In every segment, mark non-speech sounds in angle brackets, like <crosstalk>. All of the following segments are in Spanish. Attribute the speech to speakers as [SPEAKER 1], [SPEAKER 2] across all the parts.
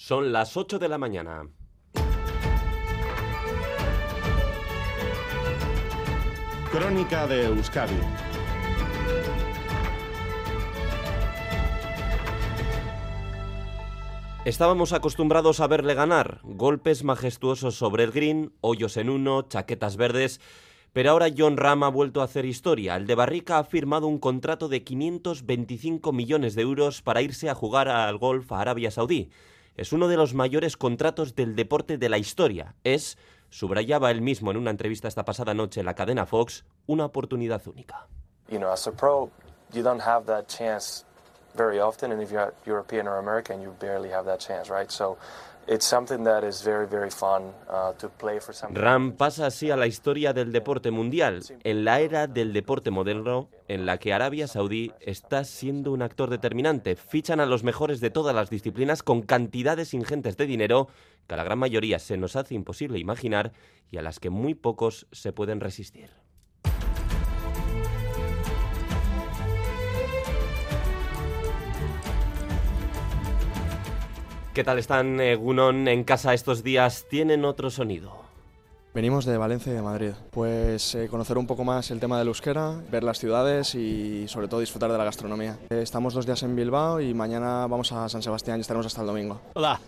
[SPEAKER 1] Son las 8 de la mañana.
[SPEAKER 2] Crónica de Euskadi.
[SPEAKER 1] Estábamos acostumbrados a verle ganar, golpes majestuosos sobre el green, hoyos en uno, chaquetas verdes, pero ahora John Ram ha vuelto a hacer historia. El de Barrica ha firmado un contrato de 525 millones de euros para irse a jugar al golf a Arabia Saudí. Es uno de los mayores contratos del deporte de la historia. Es, subrayaba él mismo en una entrevista esta pasada noche en la cadena Fox, una oportunidad única.
[SPEAKER 3] You know, as a pro, you don't have that chance very often, and if you're European or American, you barely have that chance, right? So
[SPEAKER 1] Ram pasa así a la historia del deporte mundial, en la era del deporte moderno, en la que Arabia Saudí está siendo un actor determinante. Fichan a los mejores de todas las disciplinas con cantidades ingentes de dinero que a la gran mayoría se nos hace imposible imaginar y a las que muy pocos se pueden resistir. ¿Qué tal están, eh, Gunon, en casa estos días? ¿Tienen otro sonido?
[SPEAKER 4] Venimos de Valencia y de Madrid. Pues eh, conocer un poco más el tema del euskera, ver las ciudades y sobre todo disfrutar de la gastronomía. Eh, estamos dos días en Bilbao y mañana vamos a San Sebastián y estaremos hasta el domingo.
[SPEAKER 5] Hola,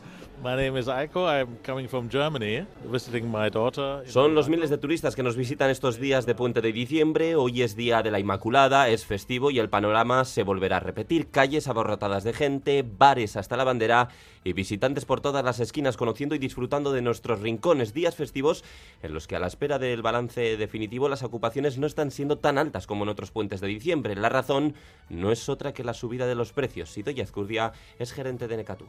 [SPEAKER 5] my name is Aiko. I'm coming from Germany, visiting my daughter.
[SPEAKER 1] Son los miles de turistas que nos visitan estos días de puente de diciembre. Hoy es día de la Inmaculada, es festivo y el panorama se volverá a repetir. Calles abarrotadas de gente, bares hasta la bandera y visitantes por todas las esquinas conociendo y disfrutando de nuestros rincones. Días festivos en los que a la espera del balance definitivo las ocupaciones no están siendo tan altas como en otros puentes de diciembre. La razón no es otra que la subida de los precios. Sidoya Azcurdia es gerente de Necatur.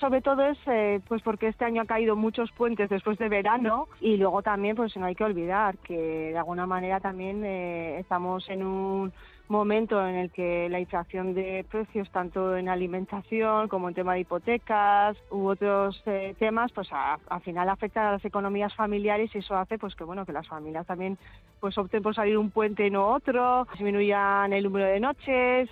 [SPEAKER 6] Sobre todo es eh, pues porque este año ha caído muchos puentes después de verano y luego también pues no hay que olvidar que de alguna manera también eh, estamos en un momento en el que la inflación de precios tanto en alimentación como en tema de hipotecas u otros eh, temas pues a- al final afecta a las economías familiares y eso hace pues que bueno que las familias también pues opten por salir un puente y no otro disminuyan el número de noches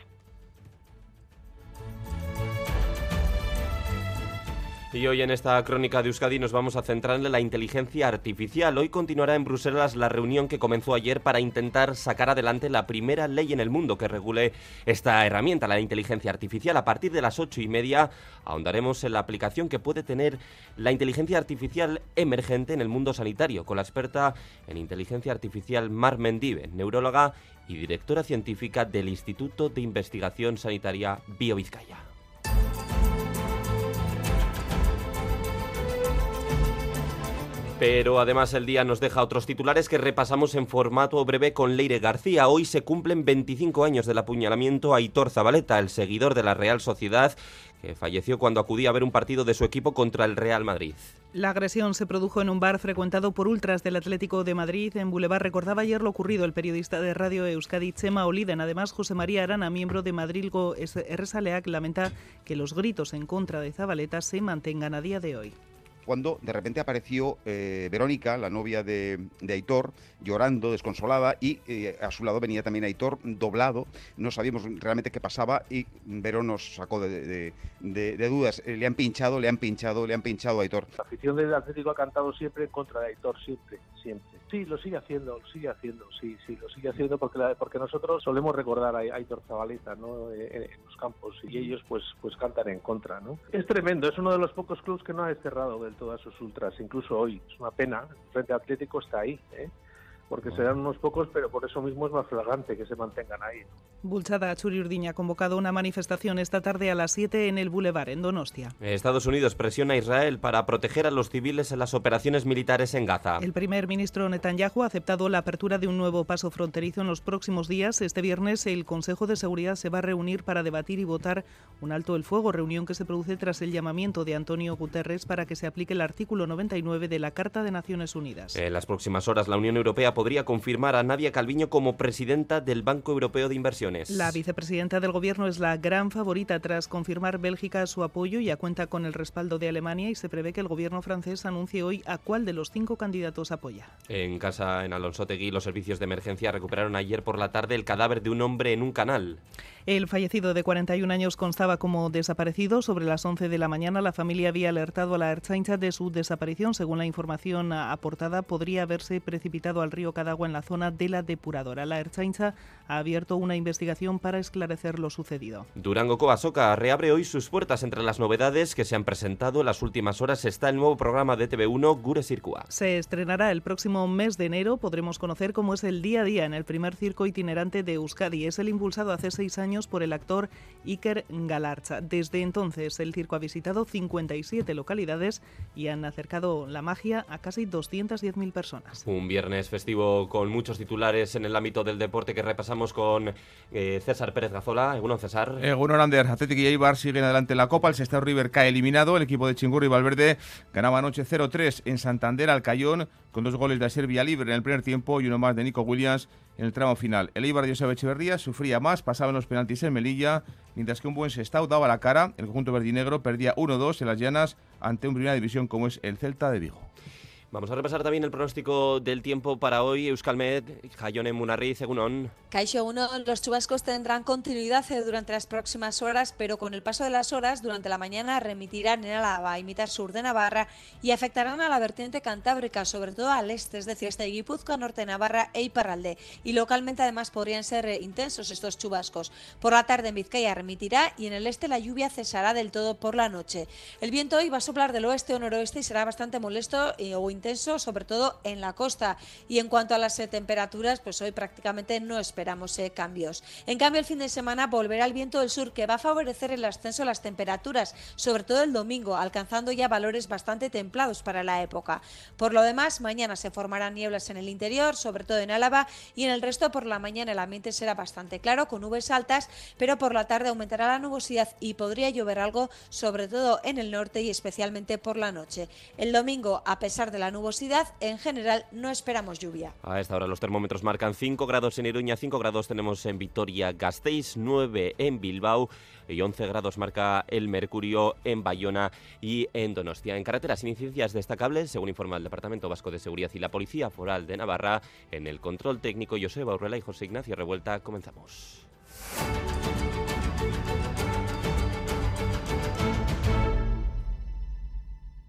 [SPEAKER 1] Y hoy en esta crónica de Euskadi nos vamos a centrar en la inteligencia artificial. Hoy continuará en Bruselas la reunión que comenzó ayer para intentar sacar adelante la primera ley en el mundo que regule esta herramienta, la inteligencia artificial. A partir de las ocho y media ahondaremos en la aplicación que puede tener la inteligencia artificial emergente en el mundo sanitario, con la experta en inteligencia artificial Mar Mendive, neuróloga y directora científica del Instituto de Investigación Sanitaria BioVizcaya. Pero además el día nos deja otros titulares que repasamos en formato breve con Leire García. Hoy se cumplen 25 años del apuñalamiento a Aitor Zabaleta, el seguidor de la Real Sociedad, que falleció cuando acudía a ver un partido de su equipo contra el Real Madrid.
[SPEAKER 7] La agresión se produjo en un bar frecuentado por ultras del Atlético de Madrid en Boulevard. Recordaba ayer lo ocurrido el periodista de Radio Euskadi, Chema Oliden. Además, José María Arana, miembro de Madrilgo Erresaleac, lamenta que los gritos en contra de Zabaleta se mantengan a día de hoy
[SPEAKER 8] cuando de repente apareció eh, Verónica, la novia de, de, Aitor, llorando, desconsolada, y eh, a su lado venía también Aitor doblado. No sabíamos realmente qué pasaba y Verón nos sacó de, de, de, dudas. Eh, le han pinchado, le han pinchado, le han pinchado a Aitor.
[SPEAKER 9] La afición del Atlético ha cantado siempre en contra de Aitor, siempre, siempre. Sí, lo sigue haciendo, lo sigue haciendo, sí, sí, lo sigue haciendo porque, la, porque nosotros solemos recordar a Aitor Zabaleta ¿no? en, en, los campos y ellos pues, pues cantan en contra. ¿no? Es tremendo, es uno de los pocos clubes que no ha desterrado del todo a sus ultras, incluso hoy. Es una pena, el Frente Atlético está ahí, ¿eh? Porque serán unos pocos, pero por eso mismo es más flagrante que se mantengan ahí.
[SPEAKER 7] Bulchada Churi Urdiña ha convocado una manifestación esta tarde a las 7 en el Boulevard, en Donostia.
[SPEAKER 1] Estados Unidos presiona a Israel para proteger a los civiles en las operaciones militares en Gaza.
[SPEAKER 7] El primer ministro Netanyahu ha aceptado la apertura de un nuevo paso fronterizo en los próximos días. Este viernes el Consejo de Seguridad se va a reunir para debatir y votar un alto el fuego, reunión que se produce tras el llamamiento de Antonio Guterres para que se aplique el artículo 99 de la Carta de Naciones Unidas.
[SPEAKER 1] En las próximas horas la Unión Europea podría confirmar a Nadia Calviño como presidenta del Banco Europeo de Inversiones.
[SPEAKER 7] La vicepresidenta del Gobierno es la gran favorita tras confirmar Bélgica su apoyo. Ya cuenta con el respaldo de Alemania y se prevé que el Gobierno francés anuncie hoy a cuál de los cinco candidatos apoya.
[SPEAKER 1] En casa, en Alonso Tegui, los servicios de emergencia recuperaron ayer por la tarde el cadáver de un hombre en un canal.
[SPEAKER 7] El fallecido de 41 años constaba como desaparecido. Sobre las 11 de la mañana, la familia había alertado a la Ertzaintza de su desaparición. Según la información aportada, podría haberse precipitado al río Cadagua en la zona de la depuradora. La Ertzaintza ha abierto una investigación para esclarecer lo sucedido.
[SPEAKER 1] Durango Coasoca reabre hoy sus puertas. Entre las novedades que se han presentado en las últimas horas está el nuevo programa de TV1 Gure Circua.
[SPEAKER 7] Se estrenará el próximo mes de enero. Podremos conocer cómo es el día a día en el primer circo itinerante de Euskadi. Es el impulsado hace seis años por el actor Iker Galarza. Desde entonces, el circo ha visitado 57 localidades y han acercado la magia a casi 210.000 personas.
[SPEAKER 1] Un viernes festivo con muchos titulares en el ámbito del deporte que repasamos con eh, César Pérez Gazola. Egunon, César.
[SPEAKER 10] Egunon, Ander. Atlético y Eibar siguen adelante en la Copa. El Sestao River cae eliminado. El equipo de Chingurri Valverde ganaba anoche 0-3 en Santander al Cayón con dos goles de Asier Libre en el primer tiempo y uno más de Nico Williams en el tramo final. El Eibar de Josep Echeverría sufría más, pasaban los penaltis en Melilla, mientras que un buen Sestao daba la cara. El conjunto verdinegro perdía 1-2 en las llanas ante un primera división como es el Celta de Vigo.
[SPEAKER 1] Vamos a repasar también el pronóstico del tiempo para hoy. Euskalmed, Jayone Munarri, Segunón.
[SPEAKER 11] Caixo 1, los chubascos tendrán continuidad eh, durante las próximas horas, pero con el paso de las horas, durante la mañana remitirán en Álava y mitad sur de Navarra y afectarán a la vertiente cantábrica, sobre todo al este, es decir, este Guipúzcoa, norte de Navarra e Iparralde. Y localmente además podrían ser eh, intensos estos chubascos. Por la tarde en Vizcaya remitirá y en el este la lluvia cesará del todo por la noche. El viento hoy va a soplar del oeste o noroeste y será bastante molesto eh, o intenso, sobre todo en la costa. Y en cuanto a las eh, temperaturas, pues hoy prácticamente no esperamos eh, cambios. En cambio, el fin de semana volverá el viento del sur que va a favorecer el ascenso de las temperaturas, sobre todo el domingo, alcanzando ya valores bastante templados para la época. Por lo demás, mañana se formarán nieblas en el interior, sobre todo en Álava, y en el resto por la mañana el ambiente será bastante claro, con nubes altas, pero por la tarde aumentará la nubosidad y podría llover algo, sobre todo en el norte y especialmente por la noche. El domingo, a pesar de la nubosidad, en general no esperamos lluvia.
[SPEAKER 1] A esta hora los termómetros marcan 5 grados en Iruña, 5 grados tenemos en Vitoria-Gasteiz, 9 en Bilbao y 11 grados marca el mercurio en Bayona y en Donostia. En carreteras sin incidencias destacables, según informa el Departamento Vasco de Seguridad y la Policía Foral de Navarra, en el control técnico Joseba Urrela y José Ignacio Revuelta, comenzamos.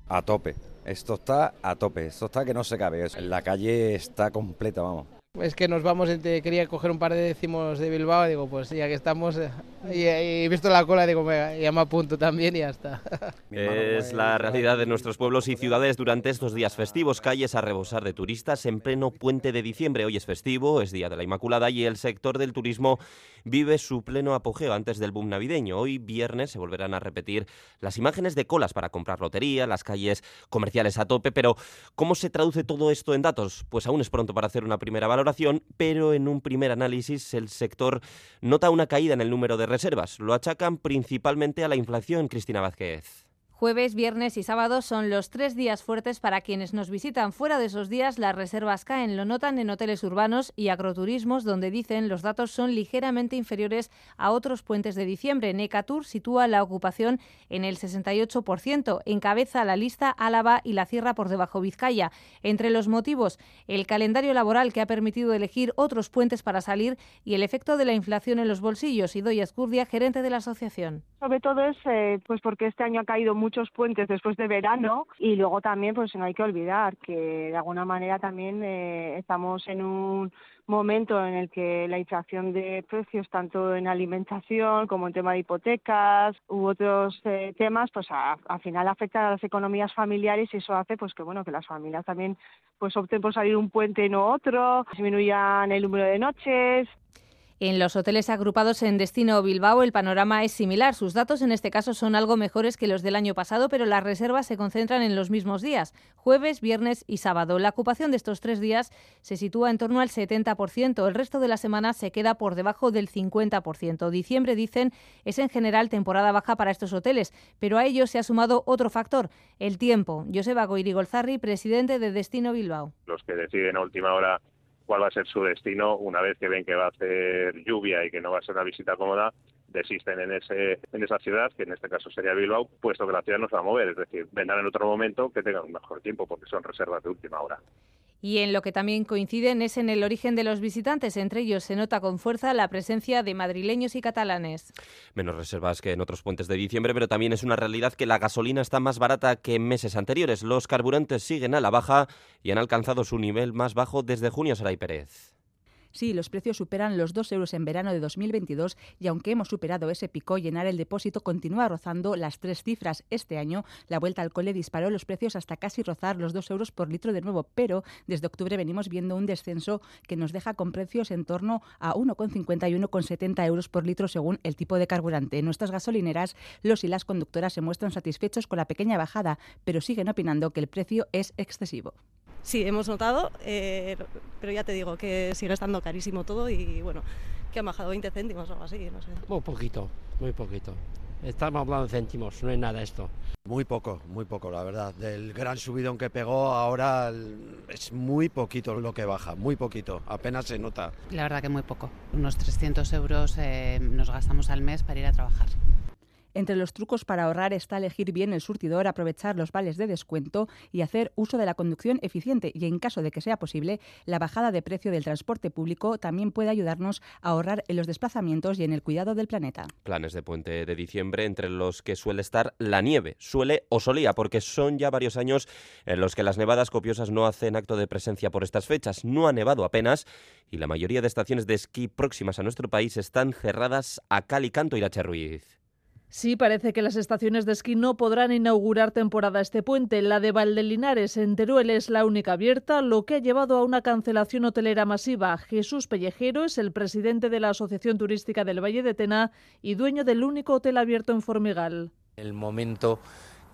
[SPEAKER 12] A tope. Esto está a tope, esto está que no se cabe. La calle está completa, vamos.
[SPEAKER 13] Es que nos vamos, quería coger un par de décimos de Bilbao, digo, pues ya que estamos, eh, y, he visto la cola, digo, me, ya me apunto también y ya está. <laughs>
[SPEAKER 1] Es la realidad de nuestros pueblos y ciudades durante estos días festivos, calles a rebosar de turistas en pleno puente de diciembre. Hoy es festivo, es Día de la Inmaculada y el sector del turismo vive su pleno apogeo antes del boom navideño. Hoy viernes se volverán a repetir las imágenes de colas para comprar lotería, las calles comerciales a tope, pero ¿cómo se traduce todo esto en datos? Pues aún es pronto para hacer una primera valoración, pero en un primer análisis el sector nota una caída en el número de reservas. Lo achacan principalmente a la inflación, Cristina Vázquez.
[SPEAKER 14] Jueves, viernes y sábado son los tres días fuertes para quienes nos visitan. Fuera de esos días, las reservas caen. Lo notan en hoteles urbanos y agroturismos, donde dicen los datos son ligeramente inferiores a otros puentes de diciembre. Necatur sitúa la ocupación en el 68%. Encabeza la lista Álava y la cierra por debajo Vizcaya. Entre los motivos, el calendario laboral que ha permitido elegir otros puentes para salir y el efecto de la inflación en los bolsillos. Idoia Escurdia, gerente de la asociación.
[SPEAKER 6] Sobre todo es eh, pues porque este año ha caído muchos puentes después de verano y luego también pues no hay que olvidar que de alguna manera también eh, estamos en un momento en el que la inflación de precios tanto en alimentación como en tema de hipotecas u otros eh, temas pues al final afecta a las economías familiares y eso hace pues que bueno que las familias también pues opten por salir un puente no otro disminuyan el número de noches
[SPEAKER 14] en los hoteles agrupados en Destino Bilbao el panorama es similar. Sus datos en este caso son algo mejores que los del año pasado, pero las reservas se concentran en los mismos días, jueves, viernes y sábado. La ocupación de estos tres días se sitúa en torno al 70%. El resto de la semana se queda por debajo del 50%. Diciembre, dicen, es en general temporada baja para estos hoteles, pero a ello se ha sumado otro factor, el tiempo. Joseba Goirigolzarri, presidente de Destino Bilbao.
[SPEAKER 15] Los que deciden a última hora cuál va a ser su destino una vez que ven que va a hacer lluvia y que no va a ser una visita cómoda desisten en ese en esa ciudad, que en este caso sería Bilbao, puesto que la ciudad no se va a mover, es decir, vendrán en otro momento que tengan un mejor tiempo porque son reservas de última hora.
[SPEAKER 14] Y en lo que también coinciden es en el origen de los visitantes. Entre ellos se nota con fuerza la presencia de madrileños y catalanes.
[SPEAKER 1] Menos reservas que en otros puentes de diciembre, pero también es una realidad que la gasolina está más barata que en meses anteriores. Los carburantes siguen a la baja y han alcanzado su nivel más bajo desde junio, Saray Pérez.
[SPEAKER 16] Sí, los precios superan los 2 euros en verano de 2022 y aunque hemos superado ese pico, llenar el depósito continúa rozando las tres cifras. Este año, la vuelta al cole disparó los precios hasta casi rozar los 2 euros por litro de nuevo, pero desde octubre venimos viendo un descenso que nos deja con precios en torno a 1,50 y 1,70 euros por litro según el tipo de carburante. En nuestras gasolineras, los y las conductoras se muestran satisfechos con la pequeña bajada, pero siguen opinando que el precio es excesivo.
[SPEAKER 17] Sí, hemos notado, eh, pero ya te digo que sigue estando carísimo todo y bueno, que han bajado 20 céntimos o algo así, no sé.
[SPEAKER 18] Muy poquito, muy poquito. Estamos hablando de céntimos, no es nada esto.
[SPEAKER 19] Muy poco, muy poco, la verdad. Del gran subidón que pegó, ahora es muy poquito lo que baja, muy poquito, apenas se nota.
[SPEAKER 20] La verdad que muy poco. Unos 300 euros eh, nos gastamos al mes para ir a trabajar.
[SPEAKER 16] Entre los trucos para ahorrar está elegir bien el surtidor, aprovechar los vales de descuento y hacer uso de la conducción eficiente. Y en caso de que sea posible, la bajada de precio del transporte público también puede ayudarnos a ahorrar en los desplazamientos y en el cuidado del planeta.
[SPEAKER 1] Planes de puente de diciembre entre los que suele estar la nieve, suele o solía, porque son ya varios años en los que las nevadas copiosas no hacen acto de presencia por estas fechas. No ha nevado apenas y la mayoría de estaciones de esquí próximas a nuestro país están cerradas a cal y canto Irache Ruiz.
[SPEAKER 7] Sí, parece que las estaciones de esquí no podrán inaugurar temporada este puente. La de Valdelinares en Teruel es la única abierta, lo que ha llevado a una cancelación hotelera masiva. Jesús Pellejero es el presidente de la Asociación Turística del Valle de Tena y dueño del único hotel abierto en Formigal.
[SPEAKER 21] El momento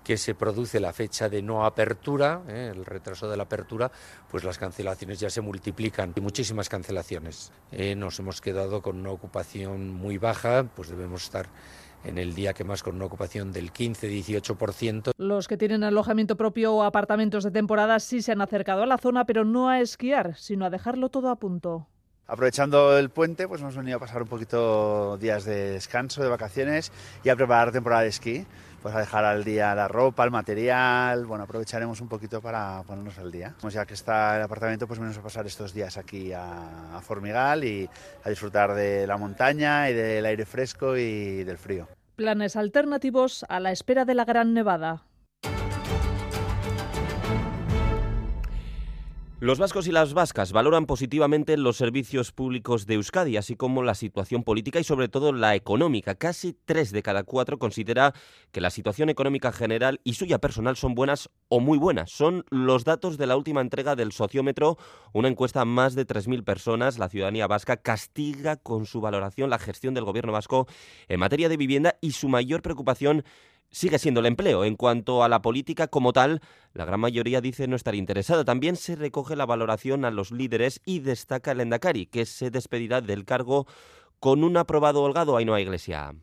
[SPEAKER 21] que se produce la fecha de no apertura, ¿eh? el retraso de la apertura, pues las cancelaciones ya se multiplican. y muchísimas cancelaciones. Eh, nos hemos quedado con una ocupación muy baja, pues debemos estar en el día que más con una ocupación del 15-18%.
[SPEAKER 7] Los que tienen alojamiento propio o apartamentos de temporada sí se han acercado a la zona, pero no a esquiar, sino a dejarlo todo a punto.
[SPEAKER 12] Aprovechando el puente, pues hemos venido a pasar un poquito días de descanso, de vacaciones y a preparar temporada de esquí. Pues a dejar al día la ropa, el material, bueno, aprovecharemos un poquito para ponernos al día. Pues ya que está el apartamento, pues venimos a pasar estos días aquí a, a Formigal y a disfrutar de la montaña y del aire fresco y del frío.
[SPEAKER 7] Planes alternativos a la espera de la Gran Nevada.
[SPEAKER 1] Los vascos y las vascas valoran positivamente los servicios públicos de Euskadi, así como la situación política y sobre todo la económica. Casi tres de cada cuatro considera que la situación económica general y suya personal son buenas o muy buenas. Son los datos de la última entrega del sociómetro, una encuesta a más de 3.000 personas. La ciudadanía vasca castiga con su valoración la gestión del gobierno vasco en materia de vivienda y su mayor preocupación sigue siendo el empleo. En cuanto a la política como tal, la gran mayoría dice no estar interesada. También se recoge la valoración a los líderes y destaca el Endacari, que se despedirá del cargo con un aprobado holgado a Iglesia.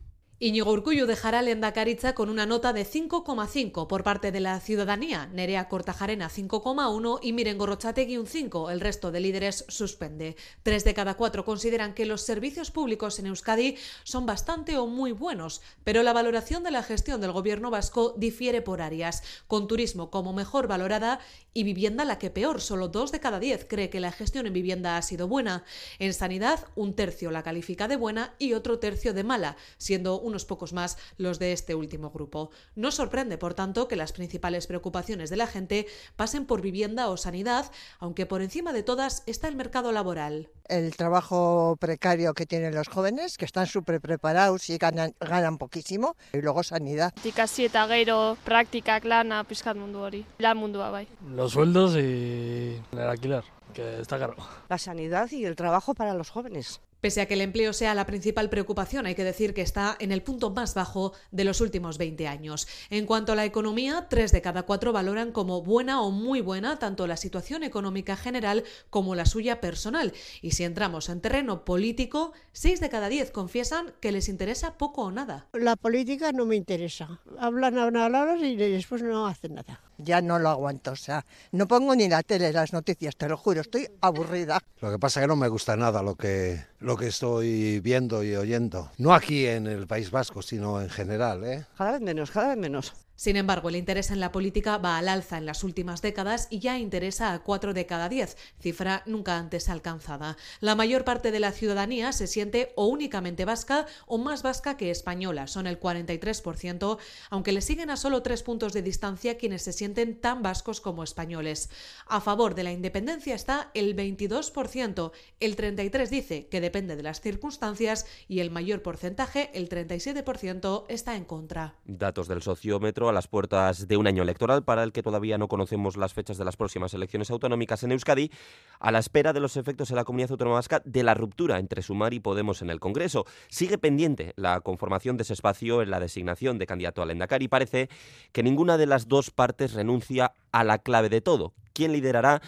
[SPEAKER 22] Íñigo Urcullu dejará el Endacaritza con una nota de 5,5 por parte de la ciudadanía, Nerea Cortajarena 5,1 y Miren Gorrochategui un 5. El resto de líderes suspende. Tres de cada cuatro consideran que los servicios públicos en Euskadi son bastante o muy buenos, pero la valoración de la gestión del gobierno vasco difiere por áreas, con turismo como mejor valorada y vivienda la que peor. Solo dos de cada diez cree que la gestión en vivienda ha sido buena. En sanidad, un tercio la califica de buena y otro tercio de mala, siendo un unos pocos más los de este último grupo. No sorprende, por tanto, que las principales preocupaciones de la gente pasen por vivienda o sanidad, aunque por encima de todas está el mercado laboral.
[SPEAKER 23] El trabajo precario que tienen los jóvenes, que están súper preparados y ganan, ganan poquísimo, y luego sanidad.
[SPEAKER 24] Ikasi eta gero praktikak lana pizkat mundu hori, lan mundua bai.
[SPEAKER 25] Los sueldos y el alquiler, que está caro.
[SPEAKER 26] La sanidad y el trabajo para los jóvenes.
[SPEAKER 22] Pese a que el empleo sea la principal preocupación, hay que decir que está en el punto más bajo de los últimos 20 años. En cuanto a la economía, tres de cada cuatro valoran como buena o muy buena tanto la situación económica general como la suya personal. Y si entramos en terreno político, seis de cada diez confiesan que les interesa poco o nada.
[SPEAKER 23] La política no me interesa. Hablan, hablan, hablan y después no hacen nada. Ya no lo aguanto. O sea, no pongo ni la tele, las noticias, te lo juro, estoy aburrida.
[SPEAKER 27] Lo que pasa es que no me gusta nada lo que, lo que estoy viendo y oyendo. No aquí en el País Vasco, sino en general. ¿eh?
[SPEAKER 26] Cada vez menos, cada vez menos.
[SPEAKER 22] Sin embargo, el interés en la política va al alza en las últimas décadas y ya interesa a 4 de cada 10, cifra nunca antes alcanzada. La mayor parte de la ciudadanía se siente o únicamente vasca o más vasca que española, son el 43%, aunque le siguen a solo tres puntos de distancia quienes se sienten tan vascos como españoles. A favor de la independencia está el 22%, el 33% dice que depende de las circunstancias y el mayor porcentaje, el 37%, está en contra.
[SPEAKER 1] Datos del sociómetro a las puertas de un año electoral para el que todavía no conocemos las fechas de las próximas elecciones autonómicas en Euskadi, a la espera de los efectos en la comunidad autónoma vasca de la ruptura entre Sumar y Podemos en el Congreso. Sigue pendiente la conformación de ese espacio en la designación de candidato al y parece que ninguna de las dos partes renuncia a la clave de todo. ¿Quién liderará?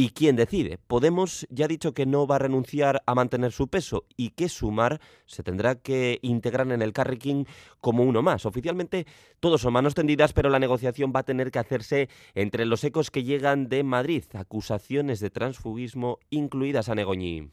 [SPEAKER 1] ¿Y quién decide? Podemos ya ha dicho que no va a renunciar a mantener su peso y que Sumar se tendrá que integrar en el Carrequín como uno más. Oficialmente todos son manos tendidas, pero la negociación va a tener que hacerse entre los ecos que llegan de Madrid, acusaciones de transfugismo incluidas a Negoñi.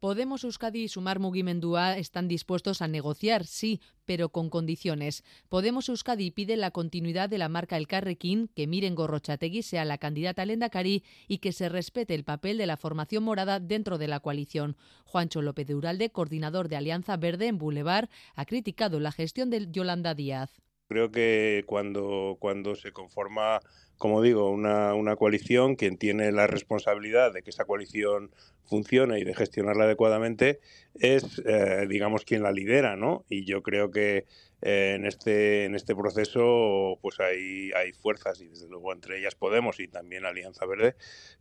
[SPEAKER 28] Podemos Euskadi y Sumar Mugimendua están dispuestos a negociar, sí, pero con condiciones. Podemos Euskadi pide la continuidad de la marca El Carrequín, que Miren Gorrochategui sea la candidata al Endacari y que se respete el papel de la formación morada dentro de la coalición. Juancho López de Uralde, coordinador de Alianza Verde en Boulevard, ha criticado la gestión de Yolanda Díaz.
[SPEAKER 29] Creo que cuando, cuando se conforma como digo, una, una, coalición, quien tiene la responsabilidad de que esa coalición funcione y de gestionarla adecuadamente es, eh, digamos, quien la lidera, ¿no? Y yo creo que eh, en, este, en este proceso pues hay, hay fuerzas, y desde luego entre ellas Podemos y también Alianza Verde,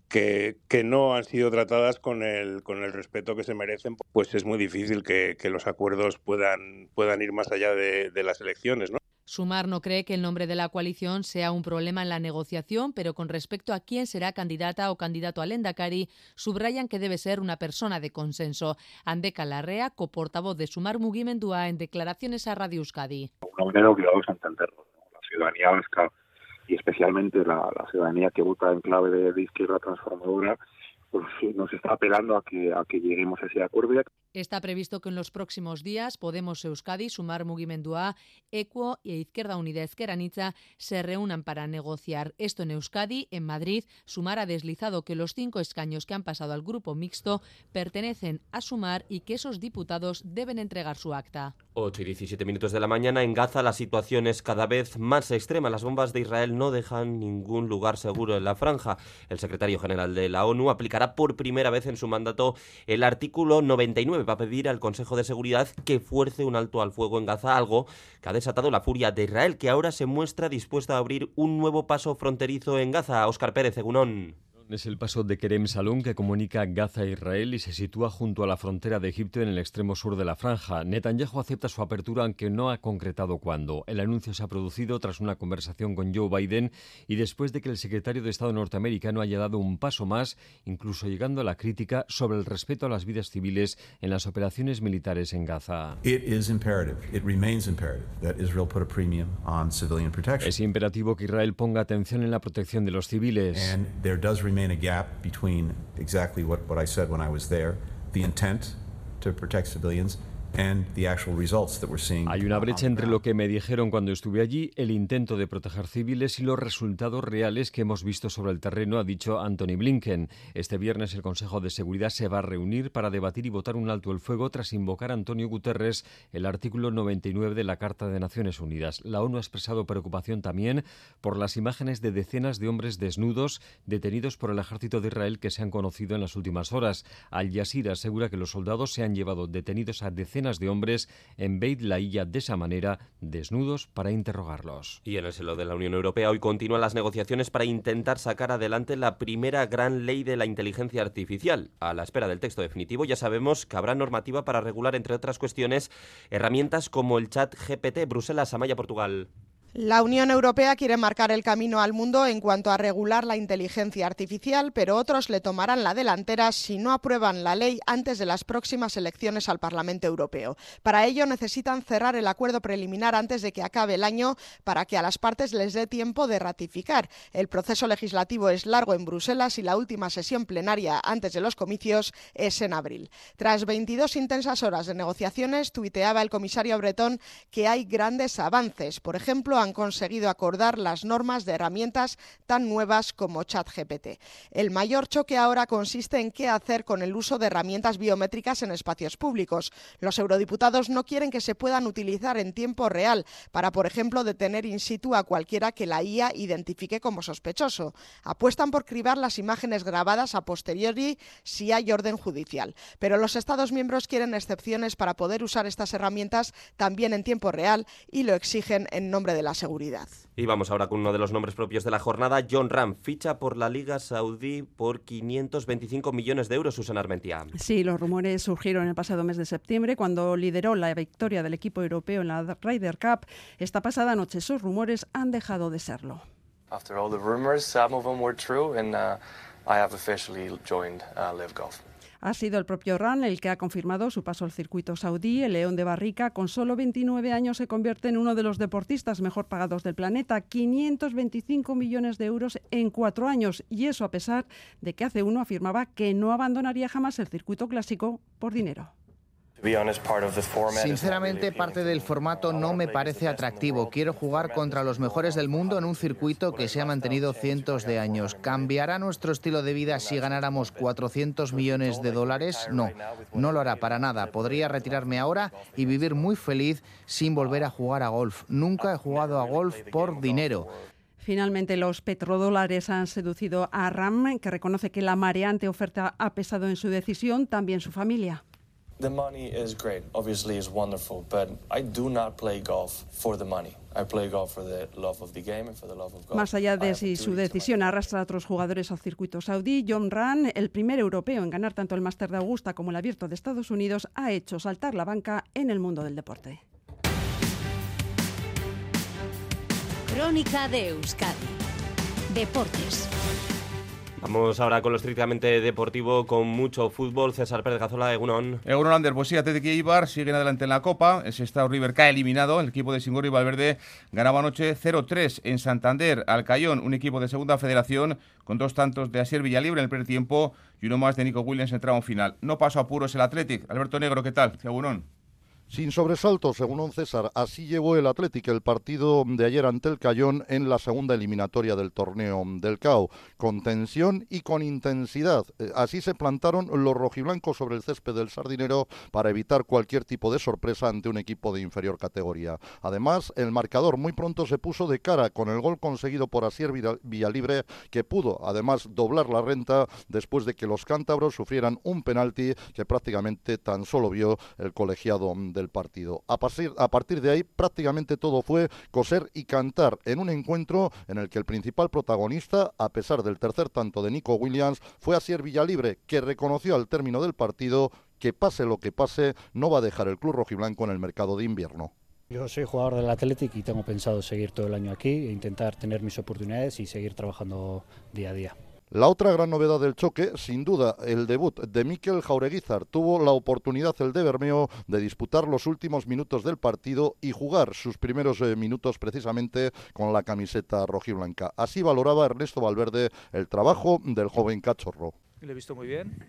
[SPEAKER 29] que, que no han sido tratadas con el, con el respeto que se merecen, pues es muy difícil que, que los acuerdos puedan, puedan ir más allá de, de las elecciones, ¿no?
[SPEAKER 28] Sumar no cree que el nombre de la coalición sea un problema en la negociación, pero con respecto a quién será candidata o candidato al Endacari, subrayan que debe ser una persona de consenso. Andeca Larrea, coportavoz de Sumar Mugimendua, en declaraciones a Radio Euskadi.
[SPEAKER 30] Una manera obligados a entenderlo. La ciudadanía vasca y especialmente la, ciudadanía que vota en clave de izquierda transformadora pues nos está apelando a que, a que lleguemos a ese acuerdo.
[SPEAKER 28] Está previsto que en los próximos días Podemos Euskadi, Sumar Mugimendua, Equo y Izquierda Unida Esqueranitza se reúnan para negociar. Esto en Euskadi, en Madrid, Sumar ha deslizado que los cinco escaños que han pasado al grupo mixto pertenecen a Sumar y que esos diputados deben entregar su acta.
[SPEAKER 1] 8 y 17 minutos de la mañana. En Gaza la situación es cada vez más extrema. Las bombas de Israel no dejan ningún lugar seguro en la franja. El secretario general de la ONU aplicará por primera vez en su mandato el artículo 99 para pedir al Consejo de Seguridad que fuerce un alto al fuego en Gaza, algo que ha desatado la furia de Israel, que ahora se muestra dispuesta a abrir un nuevo paso fronterizo en Gaza. Oscar Pérez, Egunón.
[SPEAKER 31] Es el paso de Kerem Salom que comunica Gaza e Israel y se sitúa junto a la frontera de Egipto en el extremo sur de la franja. Netanyahu acepta su apertura aunque no ha concretado cuándo. El anuncio se ha producido tras una conversación con Joe Biden y después de que el secretario de Estado norteamericano haya dado un paso más, incluso llegando a la crítica sobre el respeto a las vidas civiles en las operaciones militares en Gaza. Es imperativo que Israel ponga atención en la protección de los civiles.
[SPEAKER 32] remain a gap between exactly what, what I said when I was there, the intent to protect civilians,
[SPEAKER 31] Hay una brecha entre lo que me dijeron cuando estuve allí, el intento de proteger civiles y los resultados reales que hemos visto sobre el terreno, ha dicho Anthony Blinken. Este viernes el Consejo de Seguridad se va a reunir para debatir y votar un alto el fuego tras invocar a Antonio Guterres el artículo 99 de la Carta de Naciones Unidas. La ONU ha expresado preocupación también por las imágenes de decenas de hombres desnudos detenidos por el ejército de Israel que se han conocido en las últimas horas. Al Jazeera asegura que los soldados se han llevado detenidos a decenas de hombres en Beit de esa manera, desnudos, para interrogarlos.
[SPEAKER 1] Y en el seno de la Unión Europea hoy continúan las negociaciones para intentar sacar adelante la primera gran ley de la inteligencia artificial. A la espera del texto definitivo ya sabemos que habrá normativa para regular, entre otras cuestiones, herramientas como el chat GPT. Bruselas, Amaya, Portugal.
[SPEAKER 33] La Unión Europea quiere marcar el camino al mundo en cuanto a regular la inteligencia artificial, pero otros le tomarán la delantera si no aprueban la ley antes de las próximas elecciones al Parlamento Europeo. Para ello necesitan cerrar el acuerdo preliminar antes de que acabe el año para que a las partes les dé tiempo de ratificar. El proceso legislativo es largo en Bruselas y la última sesión plenaria antes de los comicios es en abril. Tras 22 intensas horas de negociaciones, tuiteaba el comisario Bretón que hay grandes avances. Por ejemplo, han conseguido acordar las normas de herramientas tan nuevas como ChatGPT. El mayor choque ahora consiste en qué hacer con el uso de herramientas biométricas en espacios públicos. Los eurodiputados no quieren que se puedan utilizar en tiempo real para, por ejemplo, detener in situ a cualquiera que la IA identifique como sospechoso. Apuestan por cribar las imágenes grabadas a posteriori si hay orden judicial. Pero los Estados miembros quieren excepciones para poder usar estas herramientas también en tiempo real y lo exigen en nombre de la seguridad.
[SPEAKER 1] Y vamos ahora con uno de los nombres propios de la jornada. John Ram ficha por la Liga Saudí por 525 millones de euros, Susana Armentia.
[SPEAKER 34] Sí, los rumores surgieron el pasado mes de septiembre cuando lideró la victoria del equipo europeo en la Ryder Cup. Esta pasada noche esos rumores han dejado de serlo.
[SPEAKER 35] After all the rumors, some of them were true and uh, I have officially joined uh, Live Golf.
[SPEAKER 34] Ha sido el propio Ran el que ha confirmado su paso al circuito saudí. El León de Barrica, con solo 29 años, se convierte en uno de los deportistas mejor pagados del planeta. 525 millones de euros en cuatro años. Y eso a pesar de que hace uno afirmaba que no abandonaría jamás el circuito clásico por dinero.
[SPEAKER 36] Sinceramente, parte del formato no me parece atractivo. Quiero jugar contra los mejores del mundo en un circuito que se ha mantenido cientos de años. ¿Cambiará nuestro estilo de vida si ganáramos 400 millones de dólares? No, no lo hará para nada. Podría retirarme ahora y vivir muy feliz sin volver a jugar a golf. Nunca he jugado a golf por dinero.
[SPEAKER 34] Finalmente, los petrodólares han seducido a Ram, que reconoce que la mareante oferta ha pesado en su decisión, también su familia.
[SPEAKER 35] The money is great, obviously is wonderful, but I do not play golf for the money. I play golf for the love of the game and for the love of golf.
[SPEAKER 34] Más allá de si su decisión arrastra a otros jugadores al circuito saudí, John Ran, el primer europeo en ganar tanto el Máster de Augusta como el Abierto de Estados Unidos, ha hecho saltar la banca en el mundo del deporte.
[SPEAKER 37] Crónica de Euskadi. Deportes.
[SPEAKER 1] Vamos ahora con lo estrictamente deportivo, con mucho fútbol. César Pérez Gazola, Egunon.
[SPEAKER 10] Egunon Ander, pues sí, Atlético y Ibar siguen adelante en la Copa. El Estado River cae eliminado. El equipo de Singoro y Valverde ganaba anoche 0-3 en Santander. Alcayón, un equipo de segunda federación, con dos tantos de Asier Villalibre en el primer tiempo y uno más de Nico Williams en el tramo final. No pasó apuros el Athletic. Alberto Negro, ¿qué tal? Egunon.
[SPEAKER 38] Sin sobresalto, según un César, así llevó el Atlético el partido de ayer ante el Cayón en la segunda eliminatoria del torneo del CAO, con tensión y con intensidad. Eh, así se plantaron los rojiblancos sobre el césped del Sardinero para evitar cualquier tipo de sorpresa ante un equipo de inferior categoría. Además, el marcador muy pronto se puso de cara con el gol conseguido por Asier Villalibre, que pudo además doblar la renta después de que los cántabros sufrieran un penalti que prácticamente tan solo vio el colegiado del partido. A partir, a partir de ahí prácticamente todo fue coser y cantar en un encuentro en el que el principal protagonista, a pesar del tercer tanto de Nico Williams, fue Asier Villalibre, que reconoció al término del partido que pase lo que pase, no va a dejar el club rojiblanco en el mercado de invierno.
[SPEAKER 39] Yo soy jugador del Athletic y tengo pensado seguir todo el año aquí e intentar tener mis oportunidades y seguir trabajando día a día.
[SPEAKER 38] La otra gran novedad del choque, sin duda, el debut de Mikel Jaureguizar. Tuvo la oportunidad el de Bermeo de disputar los últimos minutos del partido y jugar sus primeros eh, minutos precisamente con la camiseta rojiblanca. Así valoraba Ernesto Valverde el trabajo del joven cachorro.
[SPEAKER 40] Le he visto muy bien,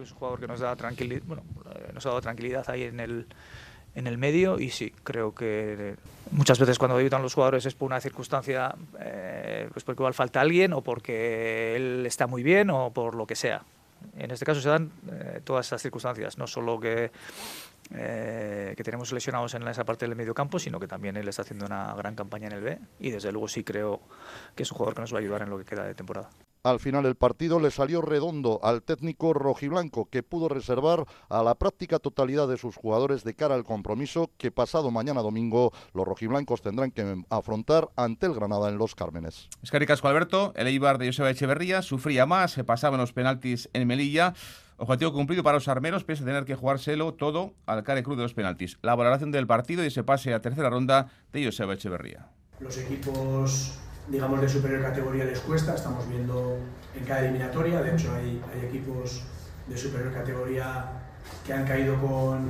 [SPEAKER 40] es un jugador que nos da bueno, nos ha dado tranquilidad ahí en el en el medio y sí, creo que muchas veces cuando debutan los jugadores es por una circunstancia, eh, pues porque igual falta alguien o porque él está muy bien o por lo que sea. En este caso se dan eh, todas esas circunstancias, no solo que, eh, que tenemos lesionados en esa parte del medio campo, sino que también él está haciendo una gran campaña en el B y desde luego sí creo que es un jugador que nos va a ayudar en lo que queda de temporada.
[SPEAKER 38] Al final el partido le salió redondo al técnico rojiblanco que pudo reservar a la práctica totalidad de sus jugadores de cara al compromiso que pasado mañana domingo los rojiblancos tendrán que afrontar ante el Granada en Los Cármenes.
[SPEAKER 10] Escaricasco Alberto, el Eibar de Joseba Echeverría sufría más, se pasaban los penaltis en Melilla. Objetivo cumplido para los armeros, pese a tener que jugárselo todo al care cruz de los penaltis. La valoración del partido y ese pase a tercera ronda de Joseba Echeverría.
[SPEAKER 41] Los equipos, digamos, de superior categoría les cuesta, estamos viendo en cada eliminatoria, de hecho hay, hay equipos de superior categoría que han caído con,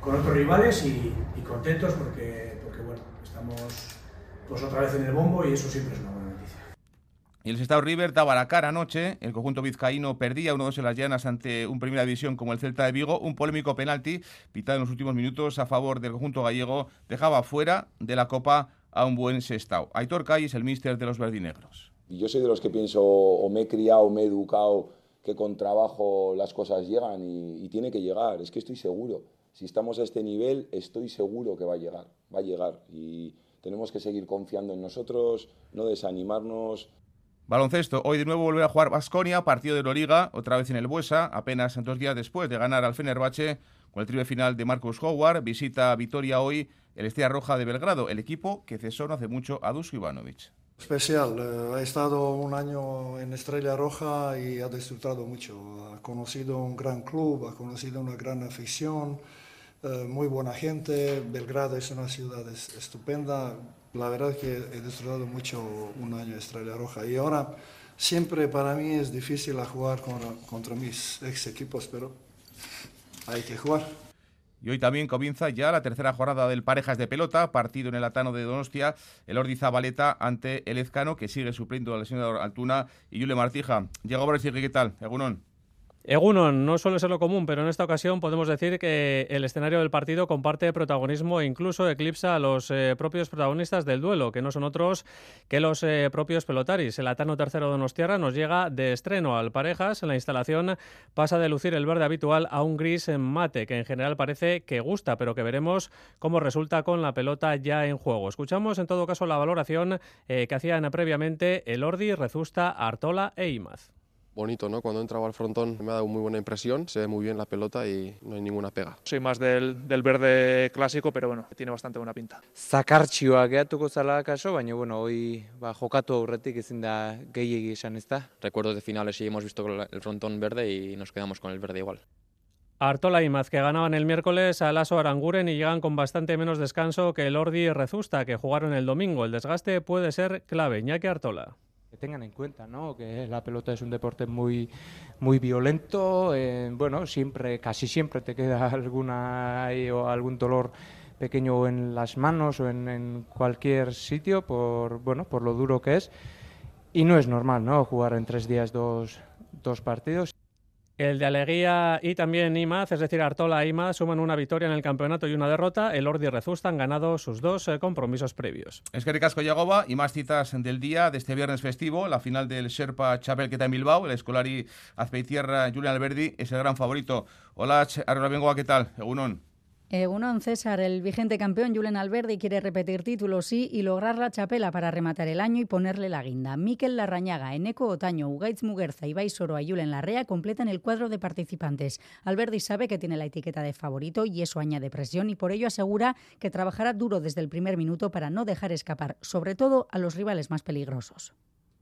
[SPEAKER 41] con otros rivales y, y contentos porque, porque, bueno, estamos pues otra vez en el bombo y eso siempre es una buena noticia.
[SPEAKER 10] Y el Sestao River daba la cara anoche. El conjunto vizcaíno perdía 1-2 en las llanas ante un primera división como el Celta de Vigo. Un polémico penalti pitado en los últimos minutos a favor del conjunto gallego dejaba fuera de la Copa a un buen Sestao. Aitor es el míster de los verdinegros.
[SPEAKER 42] Yo soy de los que pienso o me he criado me he educado que con trabajo las cosas llegan y, y tiene que llegar. Es que estoy seguro. Si estamos a este nivel, estoy seguro que va a llegar. Va a llegar. Y tenemos que seguir confiando en nosotros, no desanimarnos.
[SPEAKER 10] Baloncesto, hoy de nuevo volver a jugar Basconia, partido de Euroliga, otra vez en el Buesa, apenas dos días después de ganar al Fenerbahce con el triple final de Marcus Howard, visita Vitoria hoy el Estrella Roja de Belgrado, el equipo que cesó no hace mucho a Dusko Ivanovic.
[SPEAKER 43] Especial, eh, ha estado un año en Estrella Roja y ha disfrutado mucho. Ha conocido un gran club, ha conocido una gran afición, eh, muy buena gente. Belgrado es una ciudad estupenda. La verdad que he disfrutado mucho un año en Estrella Roja. Y ahora siempre para mí es difícil jugar contra, contra mis ex equipos, pero hay que jugar.
[SPEAKER 10] Y hoy también comienza ya la tercera jornada del Parejas de Pelota, partido en el Atano de Donostia, el Ordi Zabaleta ante el Ezcano, que sigue supliendo a la señora Altuna y Yule Martija. A decir ¿qué tal? Egunon.
[SPEAKER 44] Egunon no suele ser lo común, pero en esta ocasión podemos decir que el escenario del partido comparte protagonismo e incluso eclipsa a los eh, propios protagonistas del duelo, que no son otros que los eh, propios pelotaris. El Atano tercero de Donostiarra nos llega de estreno al Parejas. En la instalación pasa de lucir el verde habitual a un gris en mate, que en general parece que gusta, pero que veremos cómo resulta con la pelota ya en juego. Escuchamos en todo caso la valoración eh, que hacían previamente el Ordi, Rezusta, Artola e Imaz
[SPEAKER 45] bonito, ¿no? Cuando entraba al frontón me ha dado muy buena impresión, se ve muy bien la pelota y no hay ninguna pega.
[SPEAKER 40] Soy más del, del verde clásico, pero bueno, tiene bastante buena pinta.
[SPEAKER 46] Zakartxioa gehatuko zala kaso, baina bueno, hoy ba, jokatu aurretik ezin da gehiegi esan ez da.
[SPEAKER 45] Recuerdos de finales y hemos visto el frontón verde y nos quedamos con el verde igual.
[SPEAKER 44] Artola y Maz, que ganaban el miércoles a Lasso Aranguren y llegan con bastante menos descanso que el Ordi y Rezusta, que jugaron el domingo. El desgaste puede ser clave. que Artola
[SPEAKER 46] que tengan en cuenta ¿no? que la pelota es un deporte muy muy violento eh, bueno siempre casi siempre te queda <laughs> alguna o algún dolor pequeño en las manos o en, en, cualquier sitio por bueno por lo duro que es. Y no es normal no jugar en tres días dos, dos partidos
[SPEAKER 44] el de Aleguía y también Imaz, es decir, Artola e Imaz, suman una victoria en el campeonato y una derrota. El Ordi y Rezusta han ganado sus dos eh, compromisos previos.
[SPEAKER 10] Es que Ricasco Yagoba y más citas del día de este viernes festivo. La final del Sherpa Chapel que está en Bilbao. El escolari Azpeitierra Julian Alberdi es el gran favorito. Hola, Arrola ¿qué tal? Egunon.
[SPEAKER 47] Egunon César, el vigente campeón Julen Alberdi quiere repetir título sí y lograr la chapela para rematar el año y ponerle la guinda. Miquel Larrañaga, Eneco Otaño, Ugaitz Muguerza y Baisoro a Julen Larrea completan el cuadro de participantes. Alberdi sabe que tiene la etiqueta de favorito y eso añade presión y por ello asegura que trabajará duro desde el primer minuto para no dejar escapar, sobre todo a los rivales más peligrosos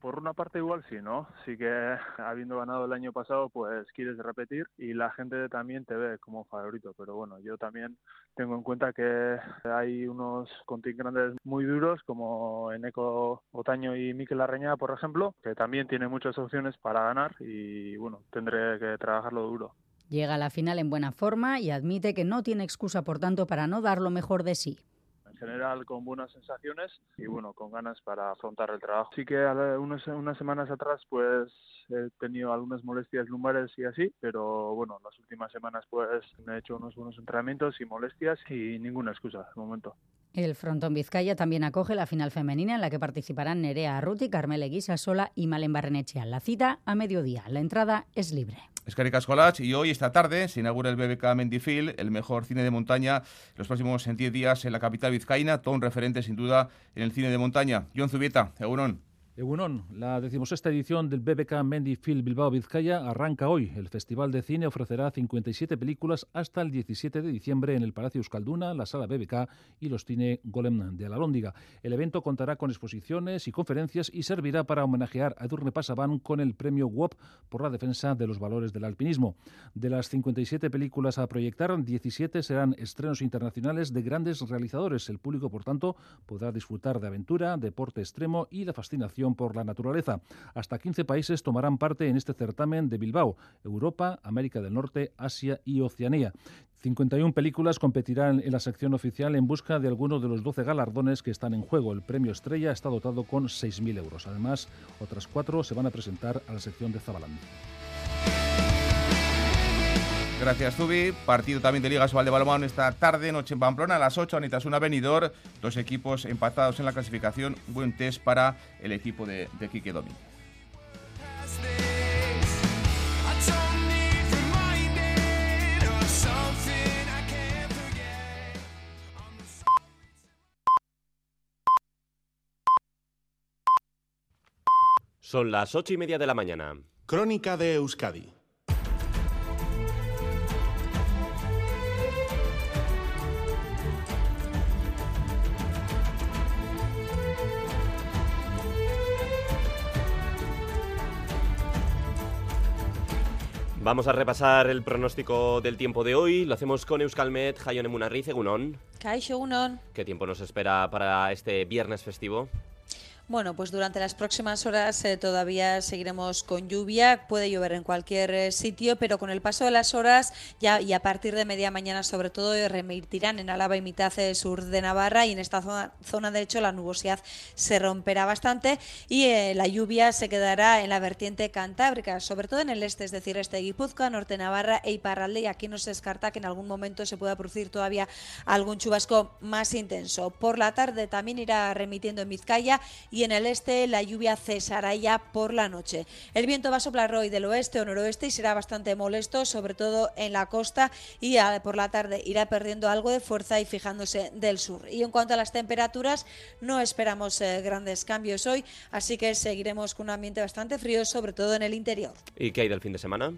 [SPEAKER 48] por una parte igual sí, ¿no? Sí que habiendo ganado el año pasado, pues quieres repetir y la gente también te ve como favorito, pero bueno, yo también tengo en cuenta que hay unos contingentes muy duros como Eneco Otaño y Miquel Arreña, por ejemplo, que también tienen muchas opciones para ganar y bueno, tendré que trabajarlo duro.
[SPEAKER 47] Llega a la final en buena forma y admite que no tiene excusa, por tanto, para no dar lo mejor de sí
[SPEAKER 48] general con buenas sensaciones y bueno, con ganas para afrontar el trabajo. Sí que unas, unas semanas atrás pues he tenido algunas molestias lumbares y así, pero bueno, las últimas semanas pues me he hecho unos buenos entrenamientos y molestias y ninguna excusa de momento.
[SPEAKER 47] El Frontón Vizcaya también acoge la final femenina en la que participarán Nerea Arruti, Carmel Eguisa Sola y Malen Barrenechea. La cita a mediodía. La entrada es libre.
[SPEAKER 10] Escarica Escolach y hoy, esta tarde, se inaugura el BBK Mendifil, el mejor cine de montaña, los próximos 10 días en la capital vizcaína, todo un referente sin duda en el cine de montaña. John Zubieta, Euron.
[SPEAKER 49] Egunon, la decimosexta edición del BBK Mendy Bilbao Vizcaya arranca hoy. El Festival de Cine ofrecerá 57 películas hasta el 17 de diciembre en el Palacio Euskalduna, la Sala BBK y los Cine Golem de la Lóndiga. El evento contará con exposiciones y conferencias y servirá para homenajear a Edurne Pasaban con el premio WOP por la defensa de los valores del alpinismo. De las 57 películas a proyectar, 17 serán estrenos internacionales de grandes realizadores. El público, por tanto, podrá disfrutar de aventura, deporte extremo y la fascinación por la naturaleza. Hasta 15 países tomarán parte en este certamen de Bilbao, Europa, América del Norte, Asia y Oceanía. 51 películas competirán en la sección oficial en busca de alguno de los 12 galardones que están en juego. El premio Estrella está dotado con 6.000 euros. Además, otras cuatro se van a presentar a la sección de Zabalán.
[SPEAKER 10] Gracias, Zubi. Partido también de Liga Sobal de Balomano esta tarde, noche en Pamplona, a las 8, una venidor. Dos equipos empatados en la clasificación. Buen test para el equipo de, de Quique Domínguez.
[SPEAKER 1] Son las ocho y media de la mañana.
[SPEAKER 50] Crónica de Euskadi
[SPEAKER 1] Vamos a repasar el pronóstico del tiempo de hoy. Lo hacemos con Euskalmet, Jaione Munarriz, Egunon.
[SPEAKER 11] Kaixo, Egunon.
[SPEAKER 1] ¿Qué tiempo nos espera para este viernes festivo?
[SPEAKER 11] Bueno, pues durante las próximas horas eh, todavía seguiremos con lluvia. Puede llover en cualquier eh, sitio, pero con el paso de las horas ya y a partir de media mañana, sobre todo, eh, remitirán en Álava y mitad sur de Navarra. Y en esta zona, zona, de hecho, la nubosidad se romperá bastante y la lluvia se quedará en la vertiente cantábrica, sobre todo en el este, es decir, este Guipúzcoa, norte Navarra e Iparralde. Y aquí no se descarta que en algún momento se pueda producir todavía algún chubasco más intenso. Por la tarde también irá remitiendo en Vizcaya en el este la lluvia cesará ya por la noche. El viento va a soplar hoy del oeste o noroeste y será bastante molesto, sobre todo en la costa y por la tarde irá perdiendo algo de fuerza y fijándose del sur. Y en cuanto a las temperaturas, no esperamos eh, grandes cambios hoy, así que seguiremos con un ambiente bastante frío, sobre todo en el interior.
[SPEAKER 1] ¿Y qué hay del fin de semana?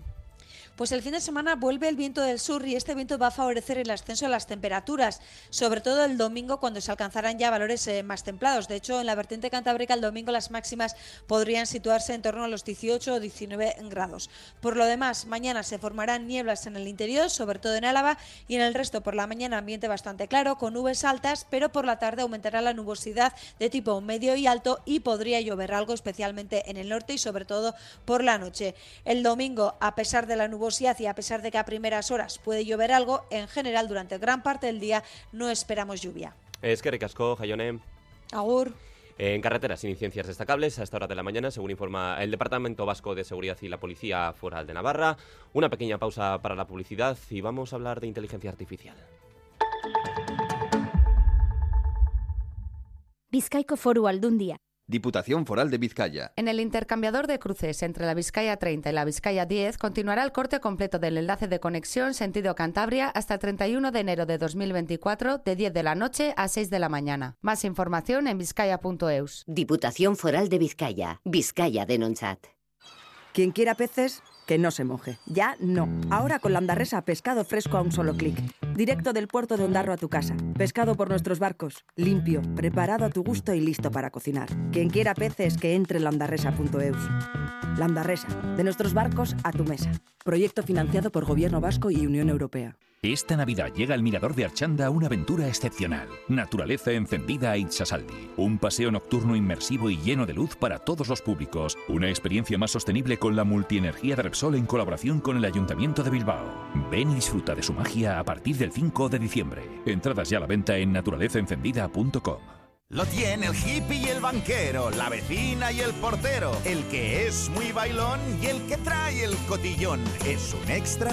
[SPEAKER 11] Pues el fin de semana vuelve el viento del sur y este viento va a favorecer el ascenso de las temperaturas, sobre todo el domingo cuando se alcanzarán ya valores eh, más templados. De hecho, en la vertiente cantábrica el domingo las máximas podrían situarse en torno a los 18 o 19 grados. Por lo demás, mañana se formarán nieblas en el interior, sobre todo en Álava, y en el resto por la mañana ambiente bastante claro, con nubes altas, pero por la tarde aumentará la nubosidad de tipo medio y alto y podría llover algo especialmente en el norte y sobre todo por la noche. El domingo, a pesar de la nubosidad, y a pesar de que a primeras horas puede llover algo, en general durante gran parte del día no esperamos lluvia.
[SPEAKER 1] Es que ricasco, Jayone.
[SPEAKER 11] Agur.
[SPEAKER 1] En carreteras sin incidencias destacables a esta hora de la mañana, según informa el Departamento Vasco de Seguridad y la Policía Foral de Navarra. Una pequeña pausa para la publicidad y vamos a hablar de inteligencia artificial.
[SPEAKER 51] Vizcaico Foru Aldundia
[SPEAKER 52] Diputación Foral de Vizcaya.
[SPEAKER 53] En el intercambiador de cruces entre la Vizcaya 30 y la Vizcaya 10 continuará el corte completo del enlace de conexión sentido Cantabria hasta el 31 de enero de 2024 de 10 de la noche a 6 de la mañana. Más información en vizcaya.eus.
[SPEAKER 51] Diputación Foral de Vizcaya. Vizcaya de Nonsat.
[SPEAKER 54] Quien quiera peces, que no se moje. Ya no. Ahora con Landarresa, pescado fresco a un solo clic. Directo del puerto de Ondarro a tu casa. Pescado por nuestros barcos. Limpio, preparado a tu gusto y listo para cocinar. Quien quiera peces, que entre en landarresa.eus. Landarresa, de nuestros barcos a tu mesa. Proyecto financiado por Gobierno Vasco y Unión Europea.
[SPEAKER 55] Esta Navidad llega al Mirador de Archanda una aventura excepcional. Naturaleza encendida a Itzasaldi. Un paseo nocturno inmersivo y lleno de luz para todos los públicos. Una experiencia más sostenible con la multienergía de Repsol en colaboración con el Ayuntamiento de Bilbao. Ven y disfruta de su magia a partir del 5 de diciembre. Entradas ya a la venta en naturalezaencendida.com.
[SPEAKER 56] Lo tiene el hippie y el banquero, la vecina y el portero, el que es muy bailón y el que trae el cotillón. ¿Es un extra?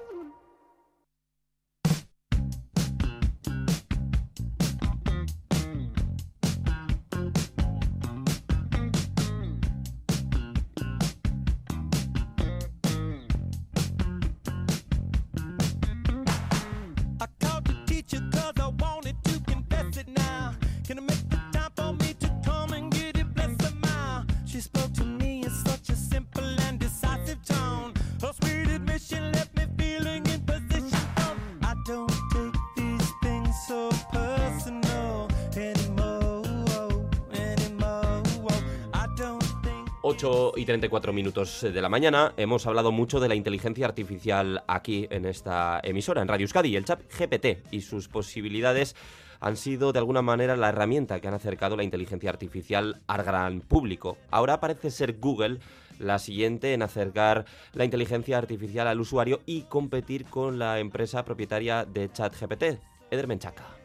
[SPEAKER 1] 8 y 34 minutos de la mañana hemos hablado mucho de la inteligencia artificial aquí en esta emisora, en Radio Euskadi. El chat GPT y sus posibilidades han sido de alguna manera la herramienta que han acercado la inteligencia artificial al gran público. Ahora parece ser Google la siguiente en acercar la inteligencia artificial al usuario y competir con la empresa propietaria de ChatGPT, Eder Menchaca.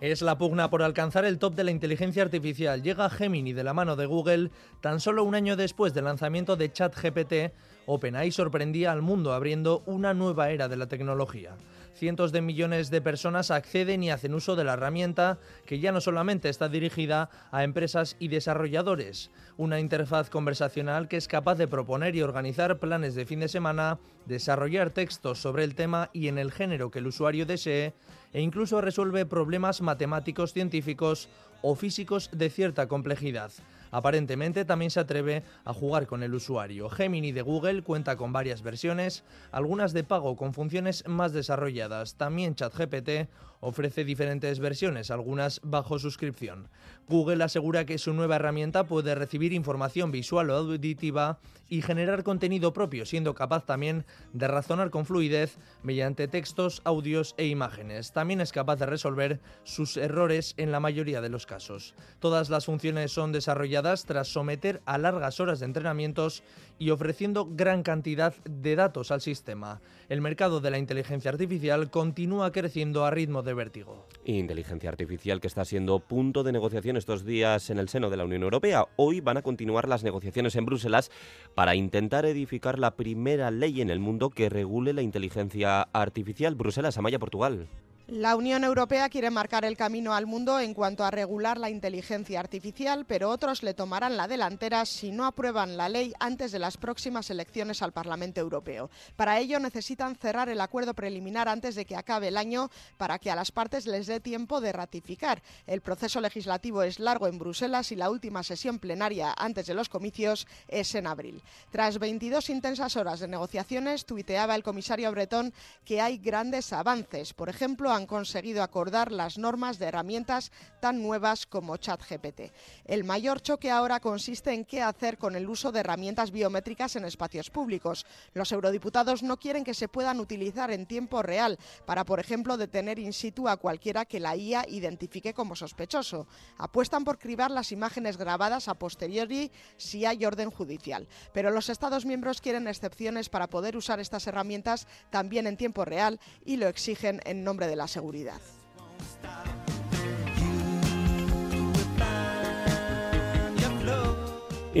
[SPEAKER 57] Es la pugna por alcanzar el top de la inteligencia artificial. Llega Gemini de la mano de Google tan solo un año después del lanzamiento de ChatGPT. OpenAI sorprendía al mundo abriendo una nueva era de la tecnología. Cientos de millones de personas acceden y hacen uso de la herramienta que ya no solamente está dirigida a empresas y desarrolladores, una interfaz conversacional que es capaz de proponer y organizar planes de fin de semana, desarrollar textos sobre el tema y en el género que el usuario desee, e incluso resuelve problemas matemáticos, científicos o físicos de cierta complejidad. Aparentemente también se atreve a jugar con el usuario. Gemini de Google cuenta con varias versiones, algunas de pago con funciones más desarrolladas. También ChatGPT ofrece diferentes versiones, algunas bajo suscripción. Google asegura que su nueva herramienta puede recibir información visual o auditiva y generar contenido propio, siendo capaz también de razonar con fluidez mediante textos, audios e imágenes. También es capaz de resolver sus errores en la mayoría de los casos. Todas las funciones son desarrolladas tras someter a largas horas de entrenamientos y ofreciendo gran cantidad de datos al sistema. El mercado de la inteligencia artificial continúa creciendo a ritmo de vértigo.
[SPEAKER 1] Inteligencia artificial que está siendo punto de negociación estos días en el seno de la Unión Europea. Hoy van a continuar las negociaciones en Bruselas para intentar edificar la primera ley en el mundo que regule la inteligencia artificial. Bruselas, Amaya, Portugal.
[SPEAKER 33] La Unión Europea quiere marcar el camino al mundo en cuanto a regular la inteligencia artificial, pero otros le tomarán la delantera si no aprueban la ley antes de las próximas elecciones al Parlamento Europeo. Para ello necesitan cerrar el acuerdo preliminar antes de que acabe el año para que a las partes les dé tiempo de ratificar. El proceso legislativo es largo en Bruselas y la última sesión plenaria antes de los comicios es en abril. Tras 22 intensas horas de negociaciones, tuiteaba el comisario Bretón que hay grandes avances. Por ejemplo, han conseguido acordar las normas de herramientas tan nuevas como ChatGPT. El mayor choque ahora consiste en qué hacer con el uso de herramientas biométricas en espacios públicos. Los eurodiputados no quieren que se puedan utilizar en tiempo real para, por ejemplo, detener in situ a cualquiera que la IA identifique como sospechoso. Apuestan por cribar las imágenes grabadas a posteriori si hay orden judicial. Pero los Estados miembros quieren excepciones para poder usar estas herramientas también en tiempo real y lo exigen en nombre de la seguridad.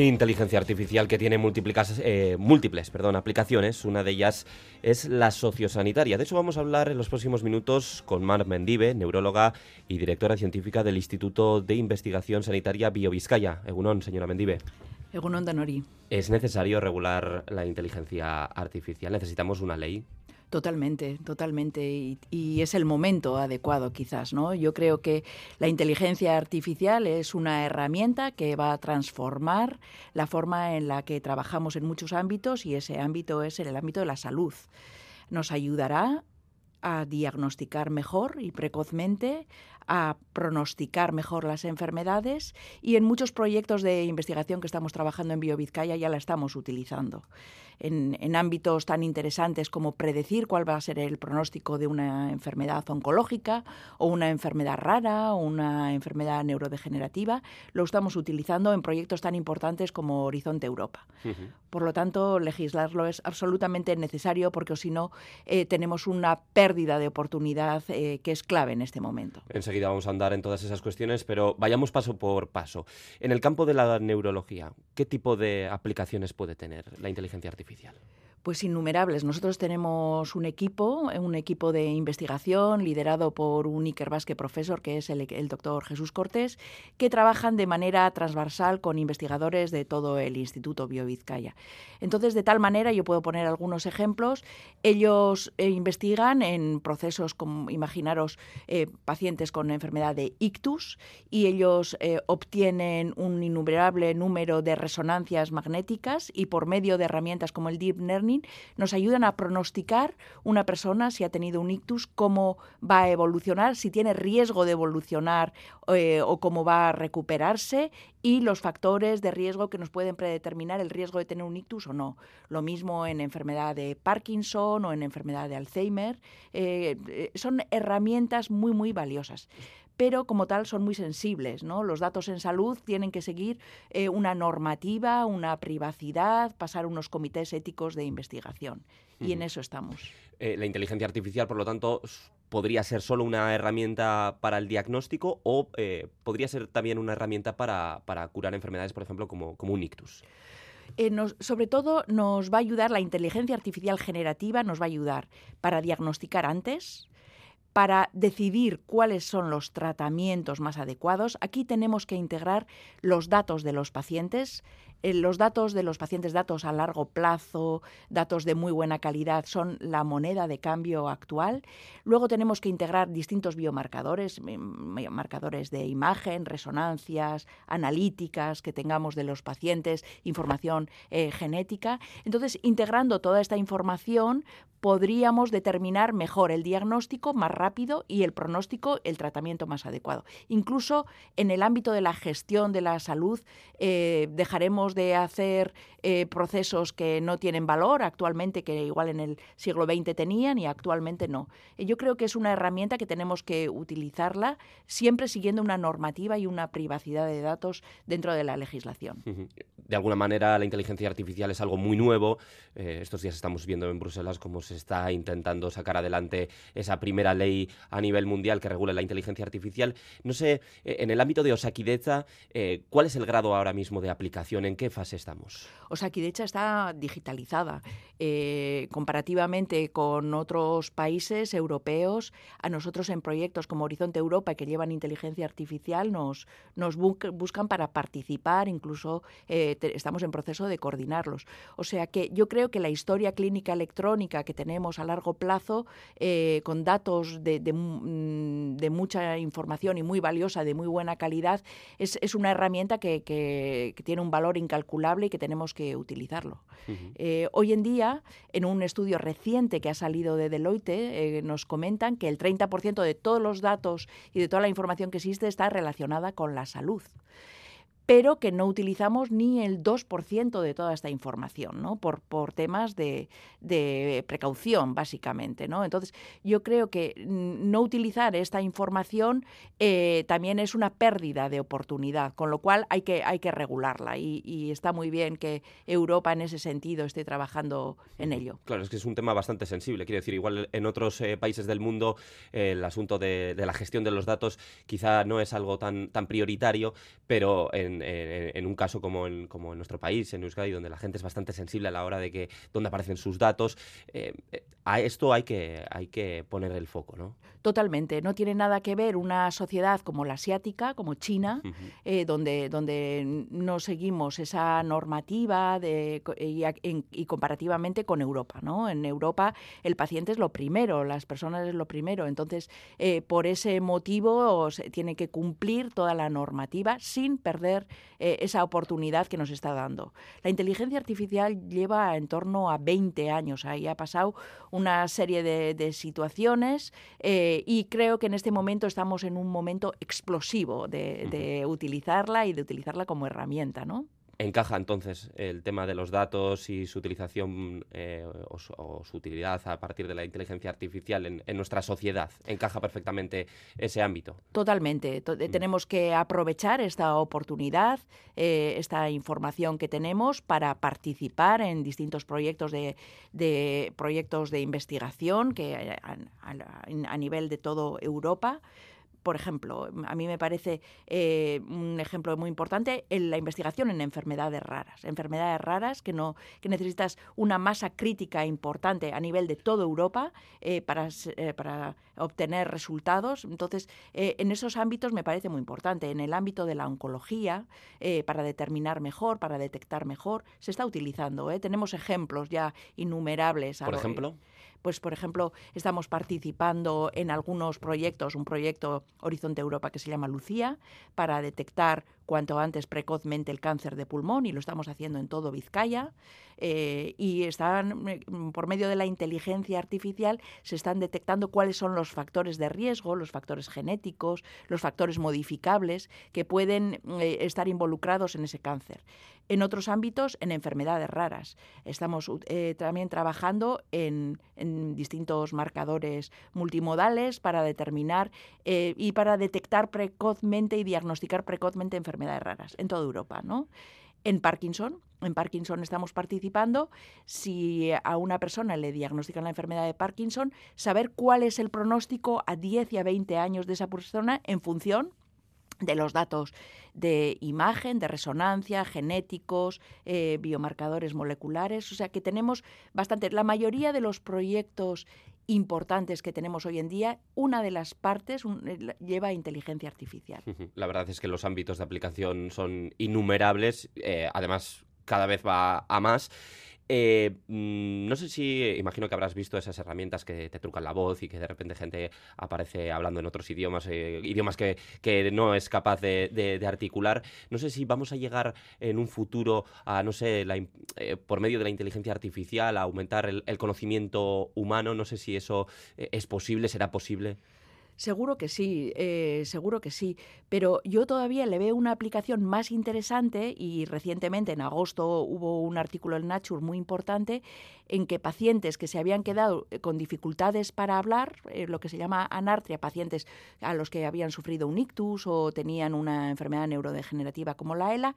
[SPEAKER 1] Inteligencia artificial que tiene múltiples, eh, múltiples perdón, aplicaciones. Una de ellas es la sociosanitaria. De eso vamos a hablar en los próximos minutos con Mar Mendive, neuróloga y directora científica del Instituto de Investigación Sanitaria Biovizcaya. Egunon, señora Mendive.
[SPEAKER 58] Egunon Danori.
[SPEAKER 1] ¿Es necesario regular la inteligencia artificial? ¿Necesitamos una ley?
[SPEAKER 58] Totalmente, totalmente. Y, y, es el momento adecuado, quizás, ¿no? Yo creo que la inteligencia artificial es una herramienta que va a transformar la forma en la que trabajamos en muchos ámbitos y ese ámbito es el ámbito de la salud. Nos ayudará a diagnosticar mejor y precozmente, a pronosticar mejor las enfermedades y en muchos proyectos de investigación que estamos trabajando en BioVizcaya ya la estamos utilizando. En, en, ámbitos tan interesantes como predecir cuál va a ser el pronóstico de una enfermedad oncológica o una enfermedad rara o una enfermedad neurodegenerativa, lo estamos utilizando en proyectos tan importantes como Horizonte Europa. Uh -huh. Por lo tanto, legislarlo es absolutamente necesario porque si no, eh, tenemos una pérdida de oportunidad eh, que es clave en este momento.
[SPEAKER 1] Enseguida vamos a andar en todas esas cuestiones, pero vayamos paso por paso. En el campo de la neurología, ¿qué tipo de aplicaciones puede tener la inteligencia artificial?
[SPEAKER 58] Pues innumerables. Nosotros tenemos un equipo, un equipo de investigación liderado por un Iker Vázquez profesor, que es el, doctor Jesús Cortés, que trabajan de manera transversal con investigadores de todo el Instituto Biovizcaya. Entonces, de tal manera, yo puedo poner algunos ejemplos. Ellos eh, investigan en procesos, como imaginaros, eh, pacientes con enfermedad de ictus, y ellos eh, obtienen un innumerable número de resonancias magnéticas y por medio de herramientas como el Deep Learning nos ayudan a pronosticar una persona si ha tenido un ictus, cómo va a evolucionar, si tiene riesgo de evolucionar eh, o cómo va a recuperarse y los factores de riesgo que nos pueden predeterminar el riesgo de tener un ictus o no. Lo mismo en enfermedad de Parkinson o en enfermedad de Alzheimer. Eh, eh, son herramientas muy, muy valiosas pero como tal son muy sensibles. ¿no? Los datos en salud tienen que seguir eh, una normativa, una privacidad, pasar unos comités éticos de investigación. Y en eso estamos.
[SPEAKER 1] Eh, la inteligencia artificial, por lo tanto, podría ser solo una herramienta para el diagnóstico o eh, podría ser también una herramienta para, para curar enfermedades, por ejemplo, como, como un ictus.
[SPEAKER 58] Eh, nos- sobre todo nos va a ayudar, la inteligencia artificial generativa nos va a ayudar para diagnosticar antes, para decidir cuáles son los tratamientos más adecuados. Aquí tenemos que integrar los datos de los pacientes. Eh, los datos de los pacientes, datos a largo plazo, datos de muy buena calidad, son la moneda de cambio actual. Luego tenemos que integrar distintos biomarcadores, marcadores de imagen, resonancias, analíticas que tengamos de los pacientes, información eh, genética. Entonces, integrando toda esta información, podríamos determinar mejor el diagnóstico más rápido y el pronóstico, el tratamiento más adecuado. Incluso en el ámbito de la gestión de la salud, eh, dejaremos de hacer eh, procesos que no tienen valor actualmente, que igual en el siglo XX tenían y actualmente no. Eh, Yo creo que es una herramienta que tenemos que utilizarla siempre siguiendo una normativa y una privacidad de datos dentro de la legislación.
[SPEAKER 1] De alguna manera, la inteligencia artificial es algo muy nuevo. Eh, estos días estamos viendo en Bruselas cómo se está intentando sacar adelante esa primera ley a nivel mundial que regule la inteligencia artificial. No sé, eh, en el ámbito de Osakideza, eh, ¿cuál es el grado ahora mismo de aplicación? ¿En qué fase estamos?
[SPEAKER 58] Osakidecha está digitalizada. Eh, comparativamente con otros países europeos, a nosotros en proyectos como Horizonte Europa, que llevan inteligencia artificial, nos, nos bu- buscan para participar, incluso eh, te- estamos en proceso de coordinarlos. O sea que yo creo que la historia clínica electrónica que tenemos a largo plazo, eh, con datos de, de mu- de mucha información y muy valiosa, de muy buena calidad, es, es una herramienta que, que- que tiene un valor incalculable y que tenemos que utilizarlo. Hoy en día, en un estudio reciente que ha salido de Deloitte, eh, nos comentan que el 30% de todos los datos y de toda la información que existe está relacionada con la salud pero que no utilizamos ni el 2% de toda esta información, ¿no? Por, por temas de, de precaución, básicamente, ¿no? Entonces, yo creo que no utilizar esta información eh, también es una pérdida de oportunidad, con lo cual hay que, hay que regularla y, y está muy bien que Europa en ese sentido esté trabajando en ello.
[SPEAKER 1] Claro, es que es un tema bastante sensible. Quiero decir, igual en otros eh, países del mundo eh, el asunto de, de la gestión de los datos quizá no es algo tan, tan prioritario, pero en, en- un caso como en, como en nuestro país, en Euskadi, donde la gente es bastante sensible a la hora de que dónde aparecen sus datos, eh, eh, a esto hay que, hay que poner el foco, ¿no?
[SPEAKER 58] Totalmente. No tiene nada que ver una sociedad como la asiática, como China, eh, donde, donde no seguimos esa normativa de, en- y comparativamente con Europa. ¿no? En Europa el paciente es lo primero, las personas es lo primero. Entonces, eh, por ese motivo se tiene que cumplir toda la normativa sin perder eh, esa oportunidad que nos está dando. La inteligencia artificial lleva en torno a 20 años, ahí ha pasado una serie de, de situaciones eh, y creo que en este momento estamos en un momento explosivo de, de utilizarla y de utilizarla como herramienta, ¿no?
[SPEAKER 1] ¿Encaja entonces el tema de los datos y su utilización eh, o, su, o su utilidad a partir de la inteligencia artificial en, en nuestra sociedad? ¿Encaja perfectamente ese ámbito?
[SPEAKER 58] Totalmente. To- eh, Tenemos que aprovechar esta oportunidad, eh, esta información que tenemos para participar en distintos proyectos de, de proyectos de investigación que a, a- a nivel de todo Europa por ejemplo, a mí me parece eh, un ejemplo muy importante en la investigación en enfermedades raras. Enfermedades raras que, no, que necesitas una masa crítica importante a nivel de toda Europa eh, para, eh, para obtener resultados. Entonces, en esos ámbitos me parece muy importante. En el ámbito de la oncología, para determinar mejor, para detectar mejor, se está utilizando. Tenemos ejemplos ya innumerables.
[SPEAKER 1] Por ejemplo
[SPEAKER 58] pues por ejemplo estamos participando en algunos proyectos, un proyecto Horizonte Europa que se llama Lucía, para detectar cuanto antes precozmente el cáncer de pulmón y lo estamos haciendo en todo Vizcaya. Eh, y están, mm, por medio de la inteligencia artificial, se están detectando cuáles son los factores de riesgo, los factores genéticos, los factores modificables que pueden eh, estar involucrados en ese cáncer. En otros ámbitos, en enfermedades raras. Estamos eh, también trabajando en, distintos marcadores multimodales para determinar y para detectar precozmente y diagnosticar precozmente enfermedades raras en toda Europa. ¿no? En Parkinson, en Parkinson estamos participando. Si a una persona le diagnostican la enfermedad de Parkinson, saber cuál es el pronóstico a 10 y a 20 años de esa persona en función de los datos de imagen, de resonancia, genéticos, eh, biomarcadores moleculares. O sea que tenemos bastante. La mayoría de los proyectos importantes que tenemos hoy en día, una de las partes eh, lleva inteligencia artificial.
[SPEAKER 1] La verdad es que los ámbitos de aplicación son innumerables, eh, además cada vez va a más. Eh, mm, no sé si, imagino que habrás visto esas herramientas que te trucan la voz y que de repente gente aparece hablando en otros idiomas, eh, idiomas que, no es capaz de, articular. No sé si vamos a llegar en un futuro a, no sé, eh, por medio de la inteligencia artificial, a aumentar el conocimiento humano. No sé si eso es posible, será posible.
[SPEAKER 58] Seguro que sí, eh, seguro que sí, pero yo todavía le veo una aplicación más interesante y recientemente en agosto hubo un artículo en Nature muy importante en que pacientes que se habían quedado eh, con dificultades para hablar, eh, lo que se llama anartria, pacientes a los que habían sufrido un ictus o tenían una enfermedad neurodegenerativa como la ELA,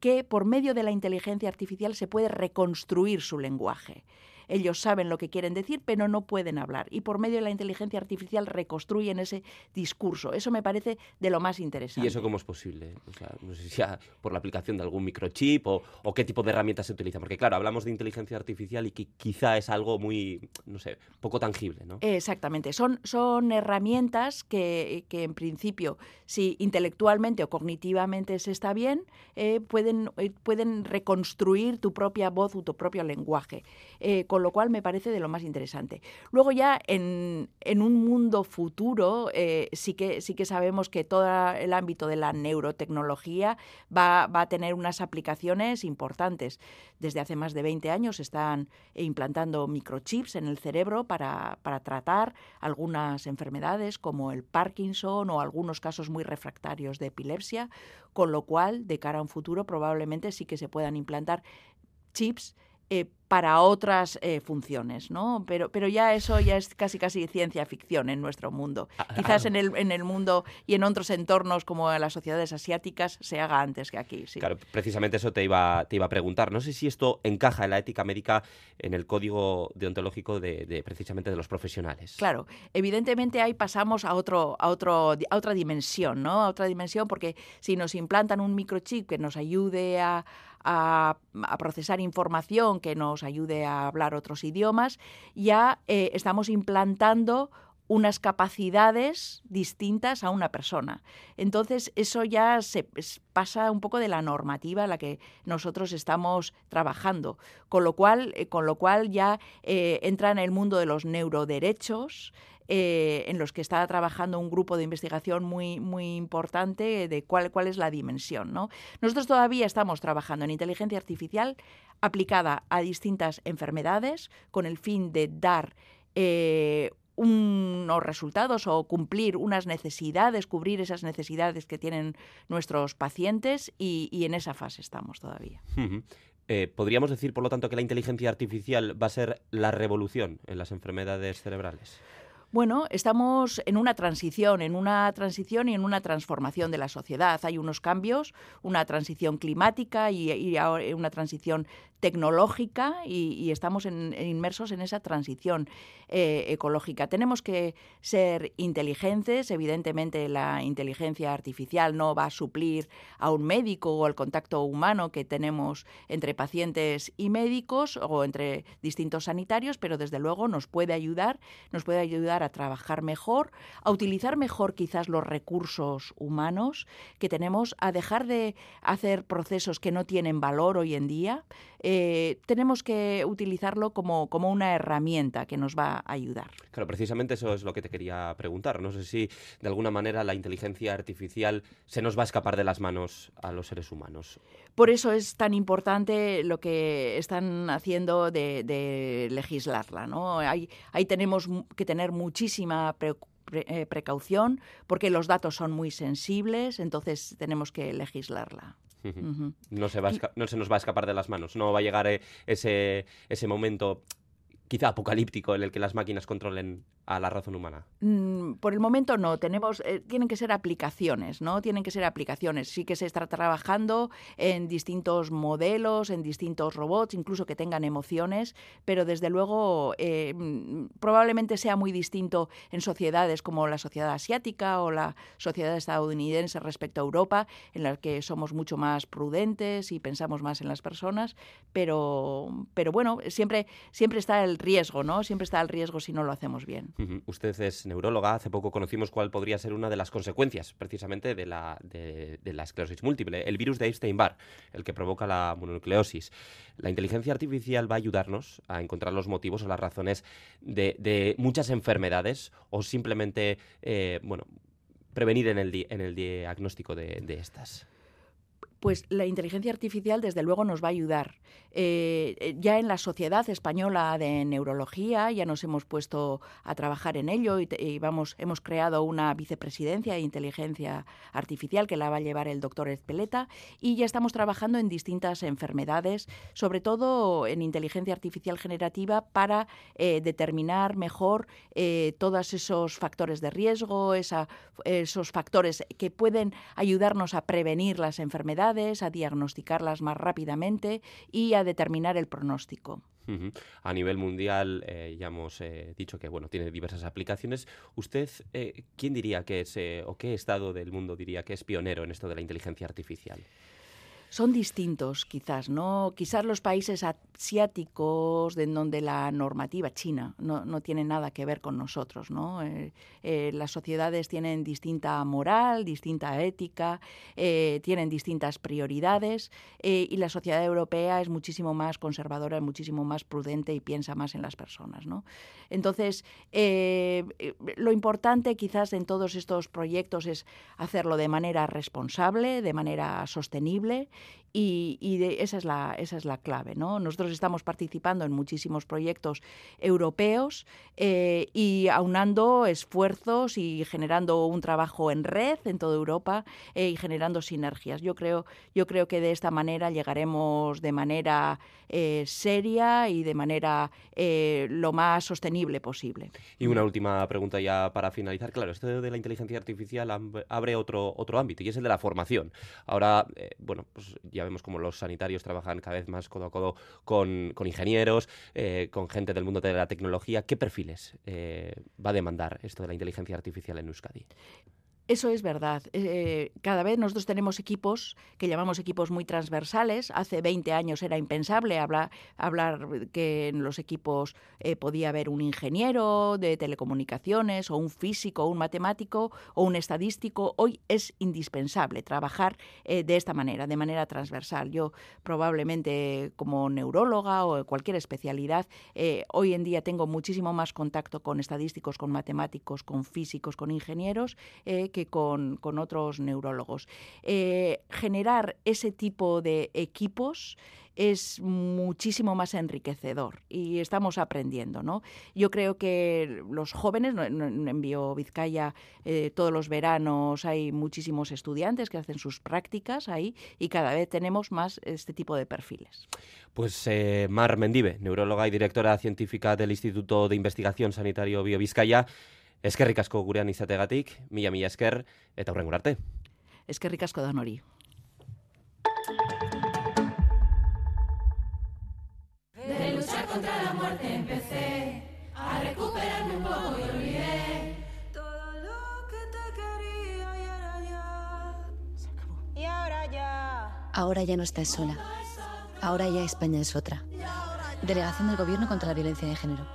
[SPEAKER 58] que por medio de la inteligencia artificial se puede reconstruir su lenguaje. Ellos saben lo que quieren decir, pero no pueden hablar. Y por medio de la inteligencia artificial reconstruyen ese discurso. Eso me parece de lo más interesante.
[SPEAKER 1] ¿Y eso cómo es posible? no sé si sea por la aplicación de algún microchip o, qué tipo de herramientas se utilizan. Porque claro, hablamos de inteligencia artificial y que quizá es algo muy, no sé, poco tangible, ¿no?
[SPEAKER 58] Exactamente. Son, son herramientas que, en principio, si intelectualmente o cognitivamente se está bien, eh, pueden, eh, pueden reconstruir tu propia voz o tu propio lenguaje. Eh, lo cual me parece de lo más interesante. Luego ya en, un mundo futuro eh, sí, que, sí que sabemos que todo el ámbito de la neurotecnología va, a tener unas aplicaciones importantes. Desde hace más de 20 años están implantando microchips en el cerebro para, para tratar algunas enfermedades como el Parkinson o algunos casos muy refractarios de epilepsia, con lo cual de cara a un futuro probablemente sí que se puedan implantar chips eh, para otras eh, funciones, ¿no? Pero, pero ya eso ya es casi casi ciencia ficción en nuestro mundo. Quizás en el, en el mundo y en otros entornos como las sociedades asiáticas se haga antes que aquí. Sí.
[SPEAKER 1] Claro, precisamente eso te iba, te iba a preguntar. No sé si esto encaja en la ética médica en el código deontológico de, precisamente de los profesionales.
[SPEAKER 58] Claro, evidentemente ahí pasamos a otro, a otro, a otra dimensión, ¿no? A otra dimensión porque si nos implantan un microchip que nos ayude a, a, procesar información que nos ayude a hablar otros idiomas, ya eh, estamos implantando unas capacidades distintas a una persona. Entonces, eso ya se pasa un poco de la normativa a la que nosotros estamos trabajando, con lo cual, eh, con lo cual ya eh, entra en el mundo de los neuroderechos, eh, en los que está trabajando un grupo de investigación muy, muy importante de cuál, cuál es la dimensión. ¿no? Nosotros todavía estamos trabajando en inteligencia artificial aplicada a distintas enfermedades con el fin de dar unos resultados o cumplir unas necesidades, cubrir esas necesidades que tienen nuestros pacientes y, en esa fase estamos todavía.
[SPEAKER 1] Eh, ¿Podríamos decir, por lo tanto, que la inteligencia artificial va a ser la revolución en las enfermedades cerebrales?
[SPEAKER 58] Bueno, estamos en una transición, en una transición y en una transformación de la sociedad. Hay unos cambios, una transición climática y, una transición tecnológica y, estamos inmersos en esa transición eh, ecológica. Tenemos que ser inteligentes, evidentemente la inteligencia artificial no va a suplir a un médico o al contacto humano que tenemos entre pacientes y médicos o entre distintos sanitarios, pero desde luego nos puede ayudar, nos puede ayudar a trabajar mejor, a utilizar mejor quizás los recursos humanos que tenemos, a dejar de hacer procesos que no tienen valor hoy en día. Tenemos que utilizarlo como, como una herramienta que nos va a ayudar.
[SPEAKER 1] Claro, precisamente eso es lo que te quería preguntar. No sé si de alguna manera la inteligencia artificial se nos va a escapar de las manos a los seres humanos.
[SPEAKER 58] Por eso es tan importante lo que están haciendo de, de legislarla. ¿no? Ahí, ahí tenemos que tener muchísima pre- pre- eh, precaución porque los datos son muy sensibles, entonces tenemos que legislarla.
[SPEAKER 1] No se, va no se nos va a escapar de las manos. No va a llegar eh, ese, ese momento quizá apocalíptico en el que las máquinas controlen a la razón humana.
[SPEAKER 58] Mm, Por el momento no, tenemos, eh, tienen que ser aplicaciones, ¿no? Tienen que ser aplicaciones. Sí que se está trabajando en distintos modelos, en distintos robots, incluso que tengan emociones, pero desde luego eh, probablemente sea muy distinto en sociedades como la sociedad asiática o la sociedad estadounidense respecto a Europa, en las que somos mucho más prudentes y pensamos más en las personas, pero, pero bueno, siempre, siempre está el riesgo, ¿no? Siempre está el riesgo si no lo hacemos bien.
[SPEAKER 1] Usted es neuróloga. Hace poco conocimos cuál podría ser una de las consecuencias precisamente de la, de, la esclerosis múltiple, el virus de Epstein-Barr, el que provoca la mononucleosis. La inteligencia artificial va a ayudarnos a encontrar los motivos o las razones de, muchas enfermedades o simplemente, eh, bueno, prevenir en el, diagnóstico de estas.
[SPEAKER 58] Pues la inteligencia artificial, desde luego, nos va a ayudar. Eh, eh, ya en la Sociedad Española de Neurología ya nos hemos puesto a trabajar en ello y, vamos, hemos creado una vicepresidencia de inteligencia artificial que la va a llevar el doctor Ezpeleta y ya estamos trabajando en distintas enfermedades, sobre todo en inteligencia artificial generativa para eh, determinar mejor todos esos factores de riesgo, esos factores que pueden ayudarnos a prevenir las enfermedades, a diagnosticarlas más rápidamente y a determinar el pronóstico.
[SPEAKER 1] A nivel mundial, eh, ya hemos eh, dicho que bueno, tiene diversas aplicaciones. ¿Usted eh, quién diría que es, o qué estado del mundo diría que es pionero en esto de la inteligencia artificial?
[SPEAKER 58] Son distintos, quizás, ¿no? Quizás los países asiáticos, en donde la normativa china no, no tiene nada que ver con nosotros, ¿no? Eh, eh, las sociedades tienen distinta moral, distinta ética, eh, tienen distintas prioridades y la sociedad europea es muchísimo más conservadora, es muchísimo más prudente y piensa más en las personas, ¿no? Entonces, lo importante quizás en todos estos proyectos es hacerlo de manera responsable, de manera sostenible y, de- esa, es la, esa es la clave. ¿no? Nosotros estamos participando en muchísimos proyectos europeos eh, y aunando esfuerzos y generando un trabajo en red en toda Europa eh, y generando sinergias. Yo creo, yo creo que de esta manera llegaremos de manera eh, seria y de manera eh, lo más sostenible posible.
[SPEAKER 1] Y una última pregunta ya para finalizar. Claro, esto de la inteligencia artificial abre otro, otro ámbito y es el de la formación. Ahora, bueno, pues ya vemos como los sanitarios trabajan cada vez más codo a codo con, con ingenieros, eh, con gente del mundo de la tecnología. ¿Qué perfiles eh, va a demandar esto de la inteligencia artificial en Euskadi?
[SPEAKER 58] Eso es verdad. Eh, cada vez nosotros tenemos equipos que llamamos equipos muy transversales. Hace 20 años era impensable hablar, hablar que en los equipos eh, podía haber un ingeniero de telecomunicaciones o un físico o un matemático o un estadístico. Hoy es indispensable trabajar eh, de esta manera, de manera transversal. Yo probablemente como neuróloga o cualquier especialidad, hoy en día tengo muchísimo más contacto con estadísticos, con matemáticos, con físicos, con ingenieros, con, otros neurólogos. Eh, generar ese tipo de equipos es muchísimo más enriquecedor y estamos aprendiendo, ¿no? Yo creo que los jóvenes, en BioVizcaya eh, todos los veranos hay muchísimos estudiantes que hacen sus prácticas ahí y cada vez tenemos más este tipo de perfiles.
[SPEAKER 1] Pues eh, Mar Mendive, neuróloga y directora científica del Instituto de Investigación Sanitario Biobizkaia, Eskerrik asko gurean izategatik, mila mila esker eta horren arte.
[SPEAKER 58] Eskerrik asko dan hori. De luchar contra la muerte empecé a recuperarme un poco y olvidé todo lo que te quería y
[SPEAKER 59] ahora ya. Se. Y ahora ya. Ahora ya no estás sola. Ahora ya España es otra. Delegación del Gobierno contra la Violencia de Género.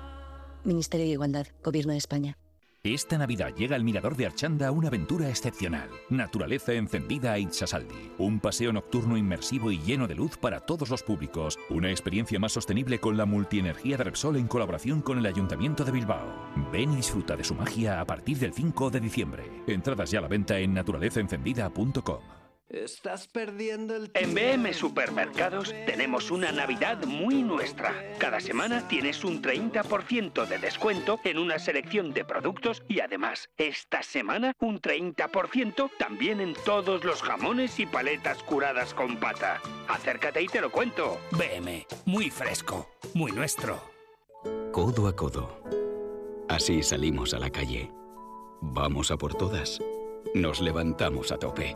[SPEAKER 59] Ministerio de Igualdad, Gobierno de España.
[SPEAKER 55] Esta Navidad llega al Mirador de Archanda una aventura excepcional. Naturaleza encendida a Itsasaldi. Un paseo nocturno inmersivo y lleno de luz para todos los públicos. Una experiencia más sostenible con la multienergía de Repsol en colaboración con el Ayuntamiento de Bilbao. Ven y disfruta de su magia a partir del 5 de diciembre. Entradas ya a la venta en naturalezaencendida.com.
[SPEAKER 60] Estás perdiendo el
[SPEAKER 61] En BM Supermercados tenemos una Navidad muy nuestra. Cada semana tienes un 30% de descuento en una selección de productos y además, esta semana un 30% también en todos los jamones y paletas curadas con pata. Acércate y te lo cuento.
[SPEAKER 62] BM, muy fresco, muy nuestro.
[SPEAKER 63] Codo a codo. Así salimos a la calle. Vamos a por todas. Nos levantamos a tope.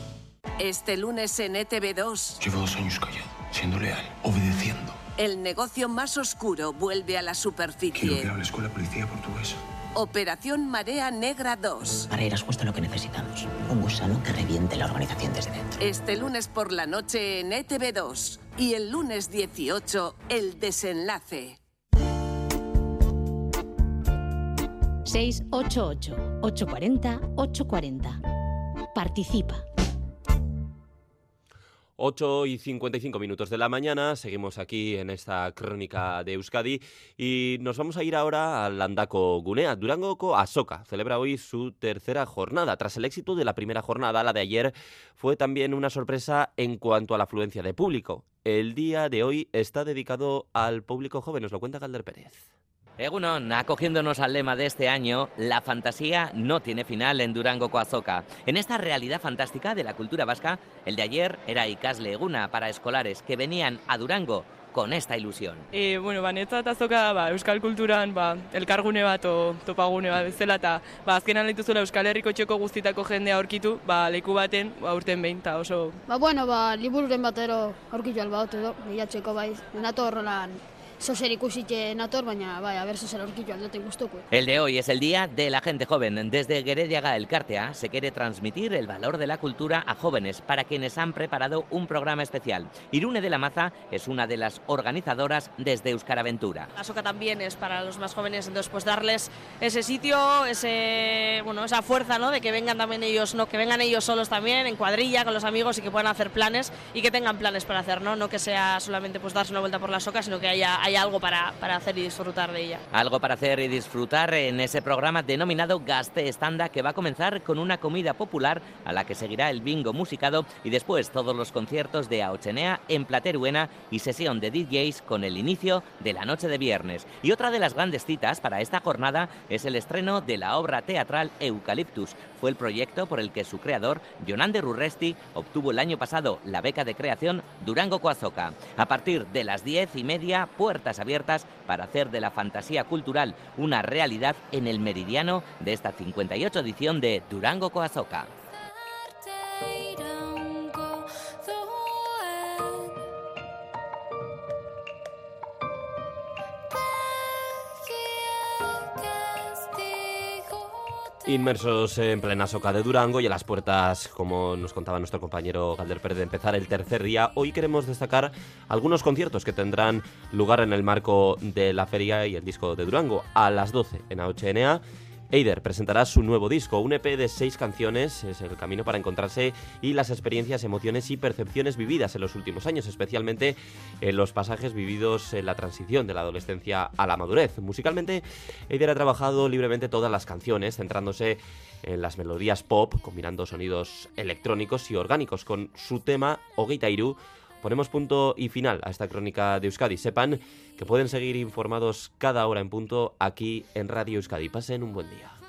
[SPEAKER 64] Este lunes en ETV2,
[SPEAKER 65] Llevo dos años callado, siendo leal, obedeciendo.
[SPEAKER 64] el negocio más oscuro vuelve a la
[SPEAKER 65] Quiero que
[SPEAKER 64] superficie.
[SPEAKER 65] hables con la policía portuguesa.
[SPEAKER 64] Operación Marea Negra 2.
[SPEAKER 66] Para es justo lo que necesitamos. Un gusano que reviente la organización desde dentro.
[SPEAKER 64] Este lunes por la noche en ETV2. Y el lunes 18, el desenlace.
[SPEAKER 37] 688-840-840. Participa.
[SPEAKER 1] 8 y 55 minutos de la mañana, seguimos aquí en esta crónica de Euskadi y nos vamos a ir ahora al Landako Gunea. Durangoko Asoka celebra hoy su tercera jornada. Tras el éxito de la primera jornada, la de ayer fue también una sorpresa en cuanto a la afluencia de público. El día de hoy está dedicado al público joven, nos lo cuenta Calder Pérez.
[SPEAKER 67] Egunon, acogiéndonos al lema de este año, la fantasía no tiene final en Durango Coazoca. En esta realidad fantástica de la cultura vasca, el de ayer era Ikasle Eguna para escolares que venían a Durango con esta ilusión.
[SPEAKER 68] E, bueno, ba, netzat azoka ba, euskal kulturan ba, elkargune bat o topagune bat bezala eta ba, azkenan dituzula Euskal Herriko txoko guztitako jendea aurkitu ba, leku baten ba, urten behin eta oso
[SPEAKER 69] Ba, bueno, ba, libururen batero aurkitu alba edo, bilatzeko bai, nator lan, zozer ikusite nator, baina, bai, a ber zozer aurkitu gustuko.
[SPEAKER 67] El de hoy es el día de la gente joven. Desde Gerediaga El Cartea se quiere transmitir el valor de la cultura a jóvenes para quienes han preparado un programa especial. Irune de la Maza es una de las organizadoras desde Euskaraventura.
[SPEAKER 70] Asoka también es para los más jóvenes, entonces pues darles ese sitio, ese, bueno, esa fuerza, ¿no? De que vengan también ellos, no, que vengan ellos solos también, en cuadrilla, con los amigos y que puedan hacer planes y que tengan planes para hacer, ¿no? No que sea solamente pues darse una vuelta por la soca, sino que haya, haya algo para, para hacer y disfrutar de ella.
[SPEAKER 67] Algo para hacer y disfrutar en ese programa denominado Gaste Estanda que va a comenzar con una comida popular a la que seguirá el bingo musicado y después todos los conciertos de Aochenea en Plateruena y sesión de DJs con el inicio de la noche de viernes. Y otra de las grandes citas para esta jornada es el estreno de la obra teatral Eucaliptus. Fue el proyecto por el que su creador, Jonan de Rurresti, obtuvo el año pasado la beca de creación Durango Coazoca. A partir de las diez y media, puertas abiertas para hacer de la fantasía cultural una realidad en el meridiano de esta 58 edición de Durango Coazoca.
[SPEAKER 1] Inmersos en plena soca de Durango y a las puertas, como nos contaba nuestro compañero Galder Pérez, de empezar el tercer día, hoy queremos destacar algunos conciertos que tendrán lugar en el marco de la feria y el disco de Durango. A las 12 en AOCNA, Eider presentará su nuevo disco, un EP de seis canciones, es el camino para encontrarse y las experiencias, emociones y percepciones vividas en los últimos años, especialmente en los pasajes vividos en la transición de la adolescencia a la madurez. Musicalmente, Eider ha trabajado libremente todas las canciones, centrándose en las melodías pop, combinando sonidos electrónicos y orgánicos. Con su tema Ogeitairu ponemos punto y final a esta crónica de Euskadi. Sepan que pueden seguir informados cada hora en punto aquí en Radio Euskadi. Pasen un buen día.